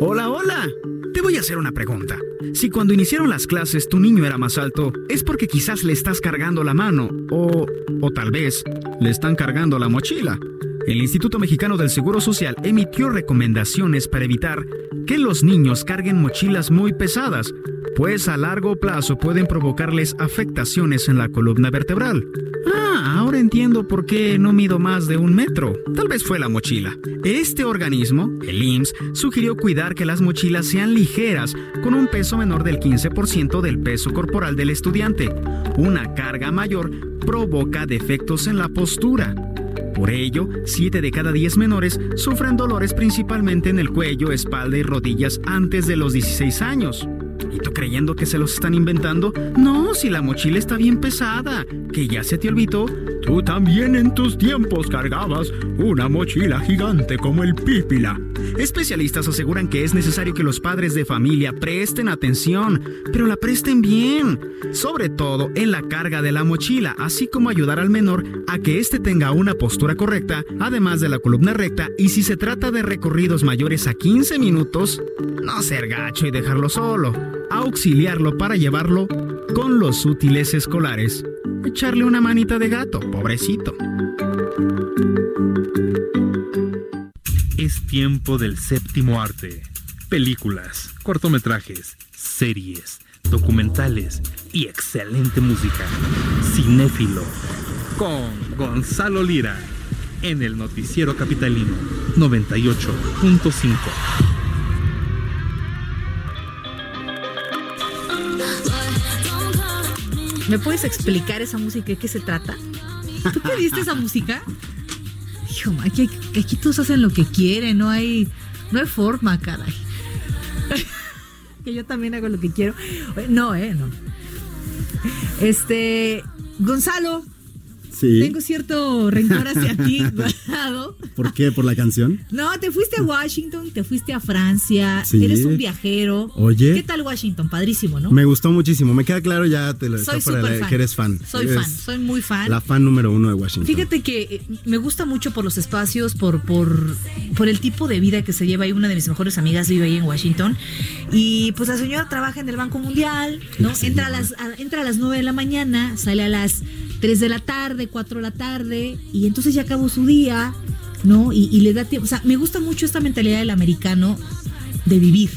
Hola, hola. Te voy a hacer una pregunta. Si cuando iniciaron las clases tu niño era más alto, es porque quizás le estás cargando la mano o, o tal vez le están cargando la mochila. El Instituto Mexicano del Seguro Social emitió recomendaciones para evitar que los niños carguen mochilas muy pesadas, pues a largo plazo pueden provocarles afectaciones en la columna vertebral. Ah, entiendo por qué no mido más de un metro. Tal vez fue la mochila. Este organismo, el IMSS, sugirió cuidar que las mochilas sean ligeras, con un peso menor del 15% del peso corporal del estudiante. Una carga mayor provoca defectos en la postura. Por ello, 7 de cada 10 menores sufren dolores principalmente en el cuello, espalda y rodillas antes de los 16 años. ¿Y tú creyendo que se los están inventando? No, si la mochila está bien pesada. ¿Que ya se te olvidó? Tú también en tus tiempos cargabas una mochila gigante como el pípila. Especialistas aseguran que es necesario que los padres de familia presten atención, pero la presten bien, sobre todo en la carga de la mochila, así como ayudar al menor a que éste tenga una postura correcta, además de la columna recta, y si se trata de recorridos mayores a 15 minutos, no ser gacho y dejarlo solo, auxiliarlo para llevarlo con los útiles escolares. Echarle una manita de gato, pobrecito. Es tiempo del séptimo arte. Películas, cortometrajes, series, documentales y excelente música. Cinéfilo. Con Gonzalo Lira. En el Noticiero Capitalino 98.5. ¿Me puedes explicar esa música de qué se trata? ¿Tú pediste esa música? Hijo, aquí, aquí todos hacen lo que quieren, no hay, no hay forma, caray. que yo también hago lo que quiero. No, eh, no. Este, Gonzalo, Sí. tengo cierto rencor hacia ti, ¿Por qué? ¿Por la canción? No, te fuiste a Washington, te fuiste a Francia, Sí. eres un viajero. Oye. ¿Qué tal Washington? Padrísimo, ¿no? Me gustó muchísimo. Me queda claro ya te lo Soy la- fan. que eres fan. Soy Eres fan, soy muy fan. La fan número uno de Washington. Fíjate que eh, me gusta mucho por los espacios, por, por, por el tipo de vida que se lleva ahí. Una de mis mejores amigas vive ahí en Washington. Y pues la señora trabaja en el Banco Mundial, ¿no? Entra a, las, a- entra a las 9 de la mañana, sale a las 3 de la tarde, 4 de la tarde, y entonces ya acabó su día, ¿no? Y, y le da tiempo. O sea, me gusta mucho esta mentalidad del americano de vivir.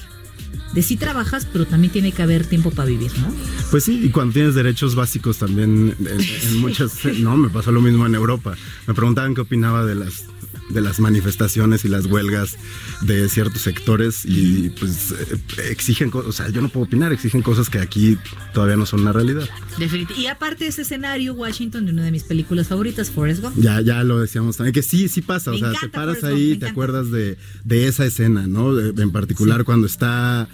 De sí trabajas, pero también tiene que haber tiempo para vivir, ¿no? Pues sí, y cuando tienes derechos básicos también en, en muchas... No, me pasó lo mismo en Europa. Me preguntaban qué opinaba de las de las manifestaciones y las huelgas de ciertos sectores y pues eh, exigen cosas, o sea, yo no puedo opinar, exigen cosas que aquí todavía no son una realidad. Definit- Y aparte de ese escenario, Washington, de una de mis películas favoritas, Forrest Gump. Ya, ya lo decíamos también, que sí, sí pasa, Me o sea, te paras Forrest ahí y te acuerdas de, de esa escena, ¿no? De- en particular cuando está,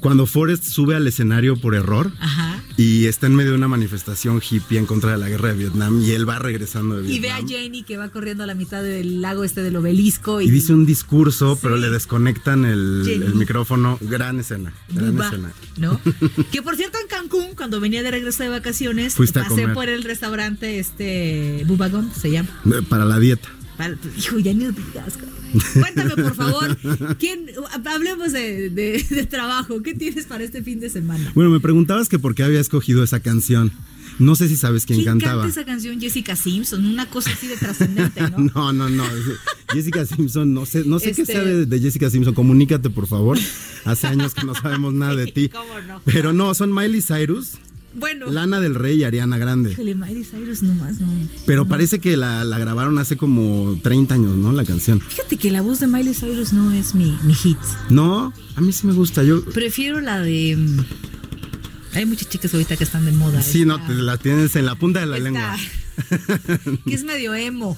cuando Forrest sube al escenario por error Ajá. y está en medio de una manifestación hippie en contra de la guerra de Vietnam y él va regresando de Y ve a Vietnam. Jenny que va corriendo a la mitad del lago este del obelisco. Y, Y dice un discurso, pero le desconectan el, micrófono. Gran escena, gran Buba, escena. ¿no? que por cierto, en Cancún, cuando venía de regreso de vacaciones, Fuiste a pasé comer. por el restaurante este Bubagón, se llama. Para la dieta. Para- Hijo, ya ni digas, cabrón. Cuéntame, por favor, ¿quién, hablemos de, de- de trabajo. ¿Qué tienes para este fin de semana? Bueno, me preguntabas que por qué había escogido esa canción. No sé si sabes quién, ¿Quién cantaba. canta esa canción? Jessica Simpson, una cosa así de trascendente, ¿no? No, no, no. Jessica Simpson, no sé, no sé qué Este- sabe de Jessica Simpson. Comunícate, por favor. Hace años que no sabemos nada de ti. ¿Cómo no? Pero no, son Miley Cyrus, Bueno, Lana del Rey y Ariana Grande. híjole, Miley Cyrus nomás, no. Pero parece que la, la grabaron hace como 30 años, ¿no? La canción. Fíjate que la voz de Miley Cyrus no es mi, mi hit. No, a mí sí me gusta. Yo Prefiero la de. mm, Hay muchas chicas ahorita que están de moda. sí, no, te la tienes en la punta de la Esta, lengua. que es medio emo.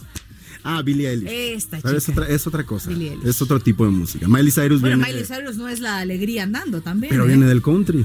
Ah, Billie Eilish. Esta Pero es chica. otra, es otra cosa. Es otro tipo de música. Miley Cyrus Bueno, viene, Miley Cyrus no es la alegría andando también. pero ¿eh? viene del country.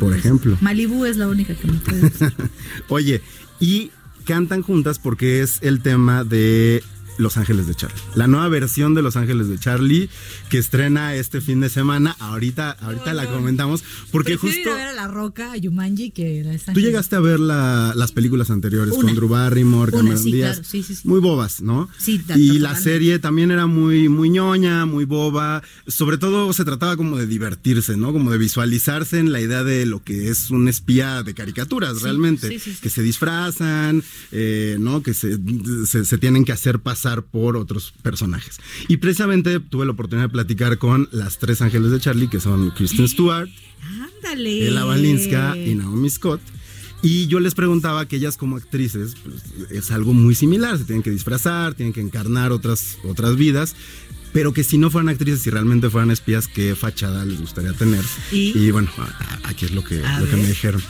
Por ejemplo. Malibu es la única que me puede. Oye, y cantan juntas porque es el tema de Los Ángeles de Charlie. La nueva versión de Los Ángeles de Charlie que estrena este fin de semana. Ahorita, ahorita la comentamos porque justo ir a ver a La Roca, a Yumanji, que tú llegaste a ver la- las películas anteriores Una. con Drew Barrymore, Cameron sí, Díaz. claro, sí, sí, sí. Muy bobas, ¿no? Sí, y la serie también era muy, muy ñoña, muy boba. Sobre todo se trataba como de divertirse, ¿no? Como de visualizarse en la idea de lo que es un espía de caricaturas, realmente. sí, sí, sí. Que se disfrazan, eh, ¿no? Que se, se- se tienen que hacer pasar por otros personajes. Y precisamente tuve la oportunidad de platicar con las tres ángeles de Charlie, que son Kristen Stewart, Ándale. Ella Balinska y Naomi Scott. Y yo les preguntaba que ellas como actrices pues, es algo muy similar, se tienen que disfrazar, tienen que encarnar otras, otras vidas, pero que si no fueran actrices y realmente fueran espías, ¿qué fachada les gustaría tener? ¿Y? bueno, aquí es lo que, lo me dijeron.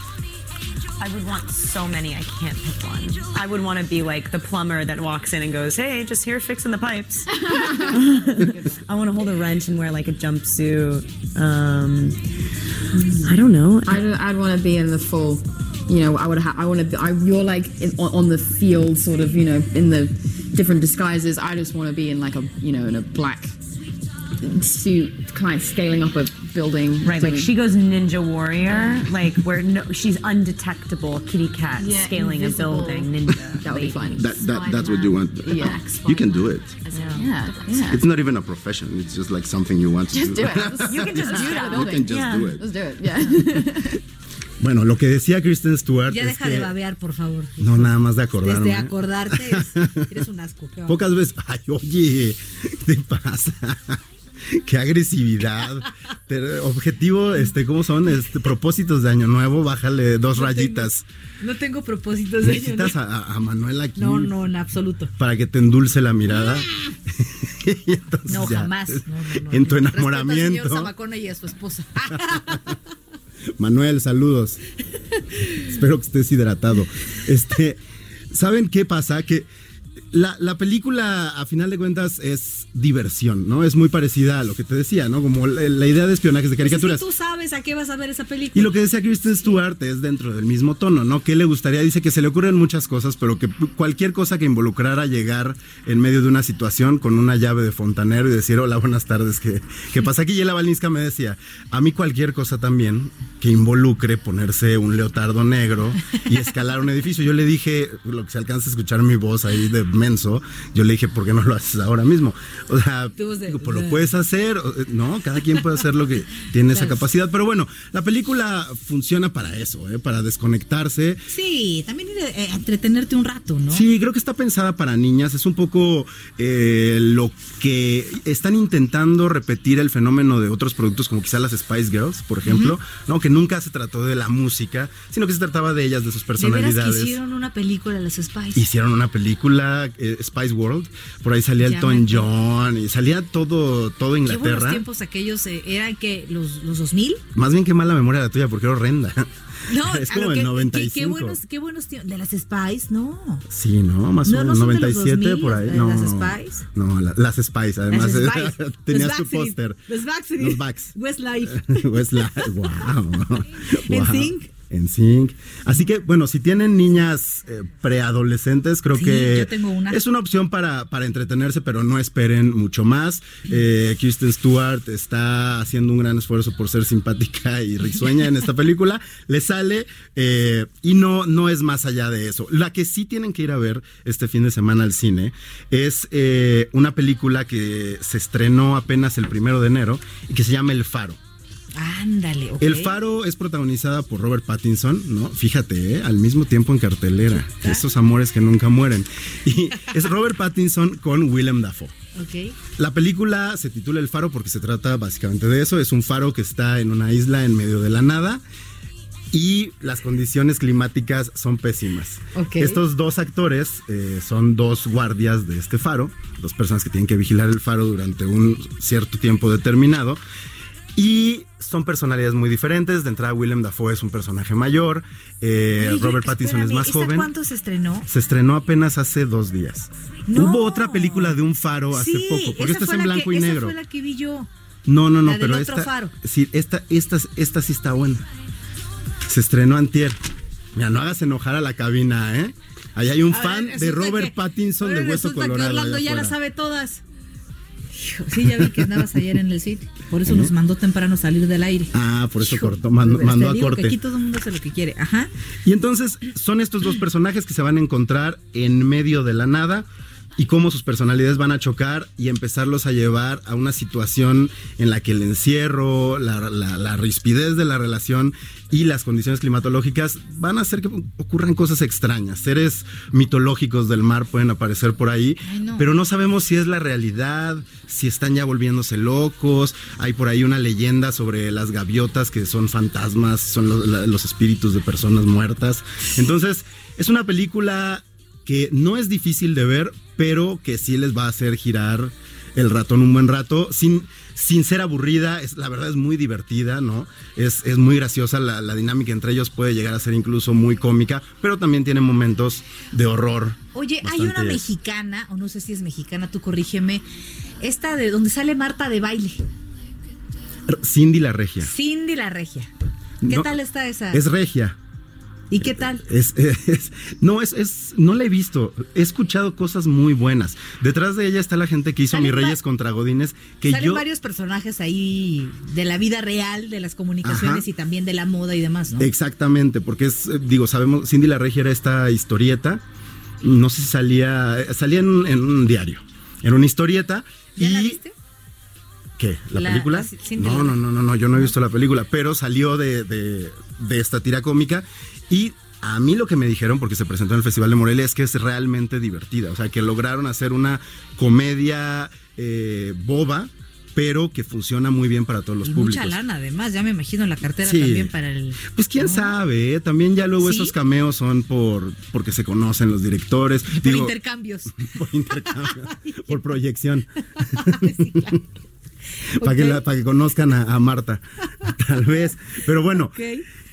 I would want so many, I can't pick one. I would want to be like the plumber that walks in and goes, hey, just here fixing the pipes. I want to hold a wrench and wear like a jumpsuit. Um, I don't know. I'd, I'd want to be in the full. You know, I would. Ha- I want to. Be, I, you're like in, on, on the field, sort of. You know, in the different disguises. I just want to be in like a. You know, in a black suit, kind of scaling up a building. Right, like she goes ninja warrior, like where no, she's undetectable kitty cat Yeah, scaling invisible. a building ninja. That would be fun. That, that that's what you want. Yeah. You can do it. Yeah, yeah. It's not even a profession. It's just like something you want to Just do. do it. You can just do that. You can just do it. Let's do it. Yeah. Bueno, lo que decía Kristen Stewart Ya es deja que- de babear, por favor. No, nada más de acordarme. Desde acordarte, es- eres un asco. Pocas veces, ay, oye, ¿qué te pasa? Qué agresividad. Objetivo, este, ¿cómo son? Este, propósitos de año nuevo, bájale dos No tengo- rayitas. No tengo propósitos de Necesitas a, a- a Manuel aquí No, no, en absoluto. para que te endulce la mirada. Y entonces No, ya, jamás. No. En tu Respeto al enamoramiento. señor Zamacona y a su esposa. Manuel, saludos. Espero que estés hidratado. Este, ¿saben qué pasa? Que la, la película, a final de cuentas, es diversión, ¿no? Es muy parecida a lo que te decía, ¿no? Como la, la idea de espionajes de Pues es que caricaturas. tú sabes a qué vas a ver esa película. Y lo que decía Kristen Stewart es dentro del mismo tono, ¿no? ¿Qué le gustaría? Dice que se le ocurren muchas cosas, pero que cualquier cosa que involucrara llegar en medio de una situación con una llave de fontanero y decir, hola, buenas tardes, ¿qué, qué pasa aquí? Y Ella Balinska me decía, a mí cualquier cosa también que involucre ponerse un leotardo negro y escalar un edificio. Yo le dije, lo que se alcanza a escuchar mi voz ahí de menso, yo le dije, ¿por qué no lo haces ahora mismo? O sea, digo, pues lo puedes hacer, ¿no? Cada quien puede hacer lo que tiene esa Claro. capacidad. Pero bueno, la película funciona para eso, ¿eh? para desconectarse. Sí, también eh, entretenerte un rato, ¿no? Sí, creo que está pensada para niñas. Es un poco eh, lo que están intentando repetir el fenómeno de otros productos, como quizá las Spice Girls, por ejemplo. ¿no? Que nunca se trató de la música, sino que se trataba de ellas, de sus De veras personalidades. que hicieron una película las Spice. Hicieron una película, eh, Spice World, por ahí salía Elton John y salía todo, todo Qué buenos Inglaterra. tiempos aquellos, eh, eran que los, los 2000. Más bien qué mala memoria la tuya, porque era horrenda. No, es como el que- 95. Qué, qué buenos, qué buenos. De las Spice, no. Sí, ¿no? Más o no menos son de los 97 por 2000, ahí. No, las Spice. No, la- las Spice, además. Las Spice. Tenías Los tu póster. Los Backstreet. Los Backs. Westlife. Westlife, wow. En Wow. Sync. En Sync. Así que, bueno, si tienen niñas eh, preadolescentes, creo Sí, que yo tengo una. es una opción para, para entretenerse, pero no esperen mucho más. Eh, Kristen Stewart está haciendo un gran esfuerzo por ser simpática y risueña en esta película. Le sale eh, y no, no es más allá de eso. La que sí tienen que ir a ver este fin de semana al cine es eh, una película que se estrenó apenas el primero de enero y que se llama El Faro. Ándale. El Faro es protagonizada por Robert Pattinson, ¿no? Fíjate, ¿eh? al mismo tiempo en cartelera. Esos amores que nunca mueren. Y es Robert Pattinson con Willem Dafoe. Ok. La película se titula El Faro porque se trata básicamente de eso. Es un faro que está en una isla en medio de la nada. Y las condiciones climáticas son pésimas. Ok. Estos dos actores eh, son dos guardias de este faro, dos personas que tienen que vigilar el faro durante un cierto tiempo determinado. Y son personalidades muy diferentes. De entrada, Willem Dafoe es un personaje mayor. eh, Oye, Robert Pattinson es más ¿esa joven. ¿Cuánto se estrenó? Se estrenó apenas hace dos días. No. Hubo otra película de un faro hace sí, poco, porque esa esta es en la blanco que- y esa negro. fue la que vi yo. No, no, no, la del pero otro esta, faro. sí, esta, esta, esta sí está buena. Se estrenó antier. Mira, no hagas enojar a la cabina, ¿eh? Ahí hay un A ver, fan de Robert que- Pattinson de Hueso Colorado. que Orlando ya las afuera. sabe todas. Hijo, Sí, ya vi que andabas ayer en el sitio. Por eso nos mandó temprano salir del aire. Ah, por eso Hijo, cortó, mandó, a digo que corte. aquí todo el mundo hace lo que quiere. Ajá. Y entonces son estos dos personajes que se van a encontrar en medio de la nada y cómo sus personalidades van a chocar y empezarlos a llevar a una situación en la que el encierro, la, la- la rispidez de la relación y las condiciones climatológicas van a hacer que ocurran cosas extrañas. Seres mitológicos del mar pueden aparecer por ahí, pero no sabemos si es la realidad, si están ya volviéndose locos. Hay por ahí una leyenda sobre las gaviotas que son fantasmas, son los espíritus de personas muertas. Entonces, es una película que no es difícil de ver, pero que sí les va a hacer girar el ratón un buen rato, sin, sin ser aburrida, es, la verdad es muy divertida, ¿no? Es, es muy graciosa, la, la dinámica entre ellos puede llegar a ser incluso muy cómica, pero también tiene momentos de horror. Oye, hay una mexicana, o no sé si es mexicana, tú corrígeme. Esta de donde sale Marta de baile. Cindy la regia. Cindy la regia. ¿Qué No, tal está esa? Es regia. ¿Y qué tal? Es, es- no, es, es, no la he visto. He escuchado cosas muy buenas. Detrás de ella está la gente que hizo Mis Reyes contra Godines, que Salen yo varios personajes ahí de la vida real, de las comunicaciones Ajá. y también de la moda y demás, ¿no? Exactamente, porque es, eh, digo, sabemos, Cindy la Regia era esta historieta, no sé si salía, eh, salía en, en un diario, en una historieta. ¿Ya y, la viste? ¿Qué? ¿La, La- película? la no, no, no, no, no, yo no he visto la película, pero salió de, de- de esta tira cómica y a mí lo que me dijeron, porque se presentó en el Festival de Morelia, es que es realmente divertida, o sea, que lograron hacer una comedia eh, boba, pero que funciona muy bien para todos los Y públicos. mucha lana, además, ya me imagino la cartera Sí. también para el. Pues quién sabe, ¿eh? también ya luego ¿Sí? esos cameos son por porque se conocen los directores, Por digo, intercambios. por intercambio, por proyección. para, que la- para que conozcan a, a Marta, tal vez. Pero bueno, Ok.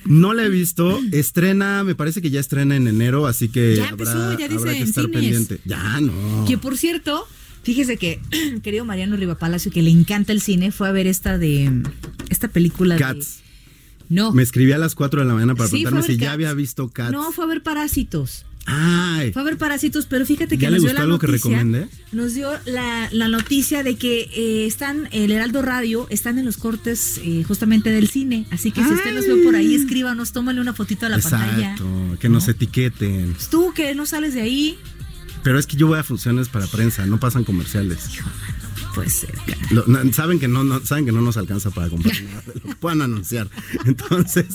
No la he visto. Estrena, me parece que ya estrena en enero, así que Ya empezó, habrá, ya dice habrá que estar cines. pendiente. Ya no. Que por cierto, fíjese que querido Mariano Rivapalacio, que le encanta el cine, fue a ver esta de esta película de. Cats. No. Me escribí a las 4 de la mañana para Sí, preguntarme si ya había visto Cats. No, fue a ver Parásitos. Ay. Fue a ver Parásitos, pero fíjate que ¿Ya le nos dio gustó la algo que noticia. recomendé? Nos dio la, la noticia de que eh, están, el Heraldo Radio, están en los cortes eh, justamente del cine. Así que si usted los ve por ahí, escríbanos, tómale una fotito a la pantalla. Exacto, que nos etiqueten. Tú que no sales de ahí, Pero es que yo voy a funciones para prensa, no pasan comerciales. Puede ser. Lo- saben que no, no- saben que no nos alcanza para comprar nada, lo puedan anunciar. Entonces,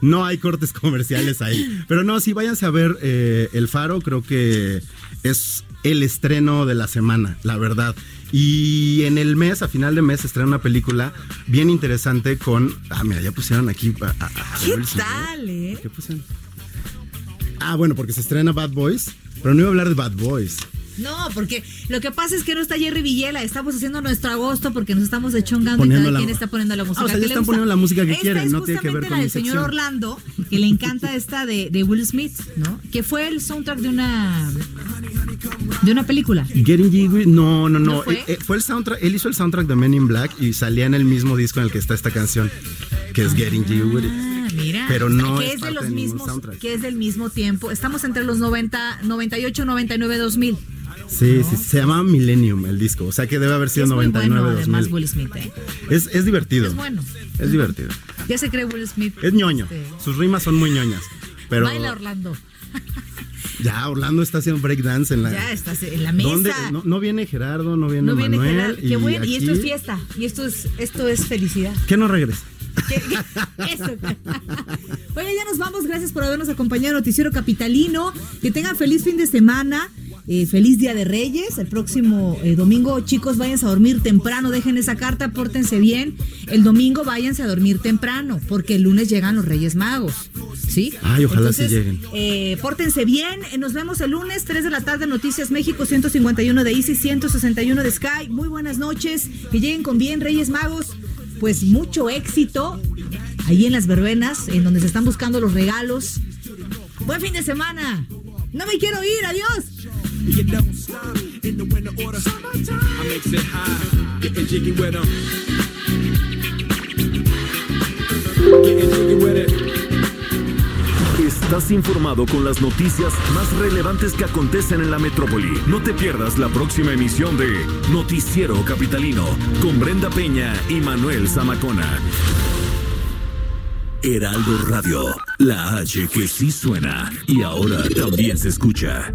no hay cortes comerciales ahí. Pero no, sí, váyanse a ver eh, El Faro, creo que es el estreno de la semana, la verdad. Y en el mes, a final de mes, estrena una película bien interesante con. Ah, mira, ya pusieron aquí. a- a- a ¿Qué tal, eh? ¿Qué pusieron? Ah, bueno, porque se estrena Bad Boys, pero no iba a hablar de Bad Boys. No, porque lo que pasa es que no está Jerry Villela, estamos haciendo nuestro agosto porque nos estamos dechongando y cada la- quien está poniendo la música Ah, o sea, que están poniendo la música que Esta quieren, es no tiene que ver con la del señor. Orlando, que le encanta esta de, de Will Smith, ¿no? Que fue el soundtrack de una de una película. Getting Jiggy, no, no, no. ¿No fue? Eh, eh, fue el soundtrack, él hizo el soundtrack de Men in Black y salía en el mismo disco en el que está esta canción, que es Getting Jiggy. Ah, mira. Pero no que es es de los mismos, que es del mismo tiempo. Estamos entre los 90, 98, 99, 2000. Sí, sí, se llamaba Millennium el disco, o sea que debe haber sido es muy 99, bueno, además 2000. Will Smith, ¿eh? Es, es divertido. Es bueno. Es divertido. Ya se cree Will Smith. Es ñoño. Este, Sus rimas son muy ñoñas. Pero Baila Orlando. ya Orlando está haciendo breakdance en la. Ya estás en la mesa. ¿Dónde? No, no viene Gerardo, no viene No viene. Gerardo. Qué bueno. Y esto es fiesta. Y esto es, esto es felicidad. ¿Qué no regresa? Eso. Oye, ya nos vamos. Gracias por habernos acompañado Noticiero Capitalino. Que tengan feliz fin de semana. Eh, feliz Día de Reyes. El próximo eh, domingo, chicos, váyanse a dormir temprano. Dejen esa carta, pórtense bien. El domingo váyanse a dormir temprano, porque el lunes llegan los Reyes Magos. ¿Sí? Ay, ojalá Entonces, sí lleguen. eh, pórtense bien. Eh, Nos vemos el lunes, 3 de la tarde, Noticias México, 151 de Easy, 161 de Sky. Muy buenas noches. Que lleguen con bien, Reyes Magos. Pues mucho éxito ahí en las verbenas, en donde se están buscando los regalos. Buen fin de semana. No me quiero ir, adiós. Estás informado con las noticias más relevantes que acontecen en la metrópoli. No te pierdas la próxima emisión de Noticiero Capitalino con Brenda Peña y Manuel Zamacona. Heraldo Radio, la H que sí suena y ahora también se escucha.